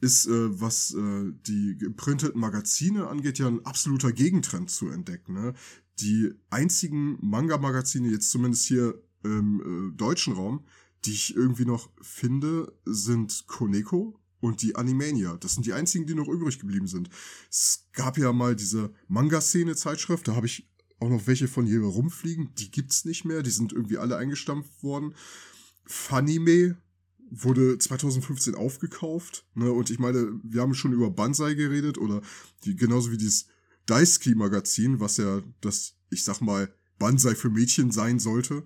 ist, äh, was äh, die geprinteten Magazine angeht, ja ein absoluter Gegentrend zu entdecken. Ne? Die einzigen Manga-Magazine, jetzt zumindest hier im äh, deutschen Raum, die ich irgendwie noch finde, sind Koneko und die Animania. Das sind die einzigen, die noch übrig geblieben sind. Es gab ja mal diese Manga-Szene-Zeitschrift, da habe ich auch noch welche von hier rumfliegen. Die gibt's nicht mehr, die sind irgendwie alle eingestampft worden. Funime wurde 2015 aufgekauft. Ne? Und ich meine, wir haben schon über Banzai geredet oder die, genauso wie dieses Daisuke-Magazin, was ja das, ich sag mal, Banzai für Mädchen sein sollte.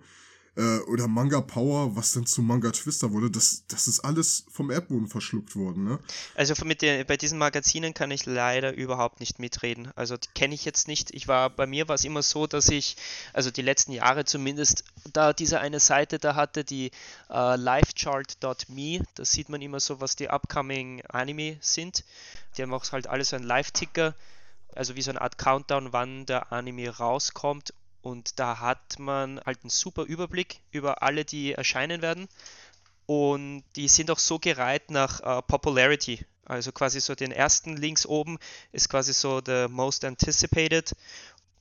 Äh, oder Manga Power, was dann zu Manga Twister wurde. Das, das ist alles vom Erdboden verschluckt worden. Ne? Also mit der, bei diesen Magazinen kann ich leider überhaupt nicht mitreden. Also kenne ich jetzt nicht. Ich war, bei mir war es immer so, dass ich, also die letzten Jahre zumindest, da diese eine Seite da hatte, die äh, livechart.me, da sieht man immer so, was die upcoming Anime sind. Die haben auch halt alles so einen Live-Ticker, also wie so eine Art Countdown, wann der Anime rauskommt. Und da hat man halt einen super Überblick über alle, die erscheinen werden. Und die sind auch so gereiht nach äh, Popularity. Also quasi so den ersten links oben ist quasi so the most anticipated,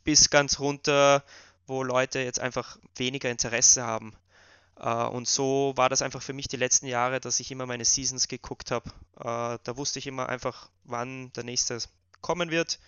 bis ganz runter, wo Leute jetzt einfach weniger Interesse haben. Äh, und so war das einfach für mich die letzten Jahre, dass ich immer meine Seasons geguckt habe. Äh, da wusste ich immer einfach, wann der nächste kommen wird.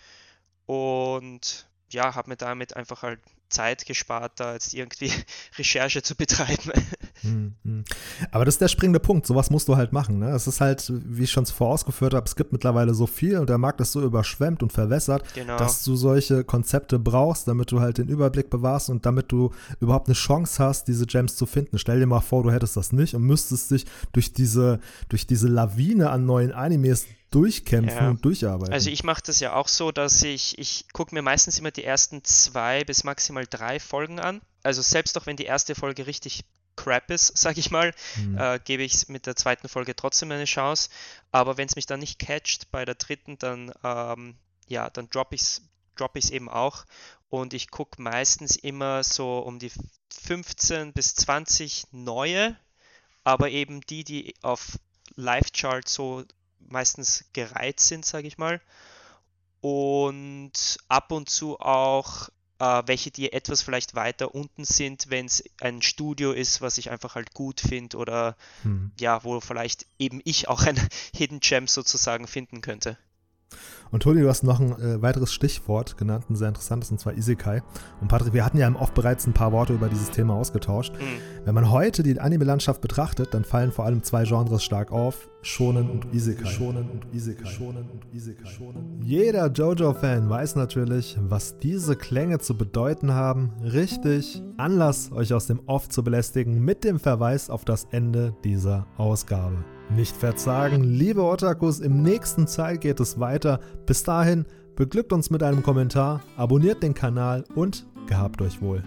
Und ja, habe mir damit einfach halt Zeit gespart, da jetzt irgendwie [LAUGHS] Recherche zu betreiben. [LAUGHS] Hm, hm. Aber das ist der springende Punkt. Sowas musst du halt machen. Ne? Es ist halt, wie ich schon zuvor ausgeführt habe, es gibt mittlerweile so viel und der Markt ist so überschwemmt und verwässert, Genau. dass du solche Konzepte brauchst, damit du halt den Überblick bewahrst und damit du überhaupt eine Chance hast, diese Gems zu finden. Stell dir mal vor, du hättest das nicht und müsstest dich durch diese, durch diese Lawine an neuen Animes durchkämpfen Ja. und durcharbeiten. Also ich mache das ja auch so, dass ich, ich gucke mir meistens immer die ersten zwei bis maximal drei Folgen an. Also selbst auch wenn die erste Folge richtig crap ist, [LAUGHS] sag ich mal, Mhm. äh, gebe ich es mit der zweiten Folge trotzdem eine Chance. Aber wenn es mich dann nicht catcht bei der dritten, dann ähm, ja, dann droppe ich es drop ich's eben auch. Und ich gucke meistens immer so um die 15 bis 20 neue, aber eben die, die auf Live-Chart so meistens gereiht sind, sage ich mal. Und ab und zu auch äh, welche, die etwas vielleicht weiter unten sind, wenn es ein Studio ist, was ich einfach halt gut finde oder Hm. ja, wo vielleicht eben ich auch ein [LAUGHS] Hidden Gem sozusagen finden könnte. Und Toni, du hast noch ein äh, weiteres Stichwort genannt, ein sehr interessantes, und zwar Isekai. Und Patrick, wir hatten ja im Off bereits ein paar Worte über dieses Thema ausgetauscht. Mhm. Wenn man heute die Anime-Landschaft betrachtet, dann fallen vor allem zwei Genres stark auf: Shonen und Isekai. Shonen und Isekai. Shonen und Isekai. Jeder JoJo-Fan weiß natürlich, was diese Klänge zu bedeuten haben. Richtig, Anlass, euch aus dem Off zu belästigen mit dem Verweis auf das Ende dieser Ausgabe. Nicht verzagen, liebe Otakus, im nächsten Teil geht es weiter. Bis dahin, beglückt uns mit einem Kommentar, abonniert den Kanal und gehabt euch wohl.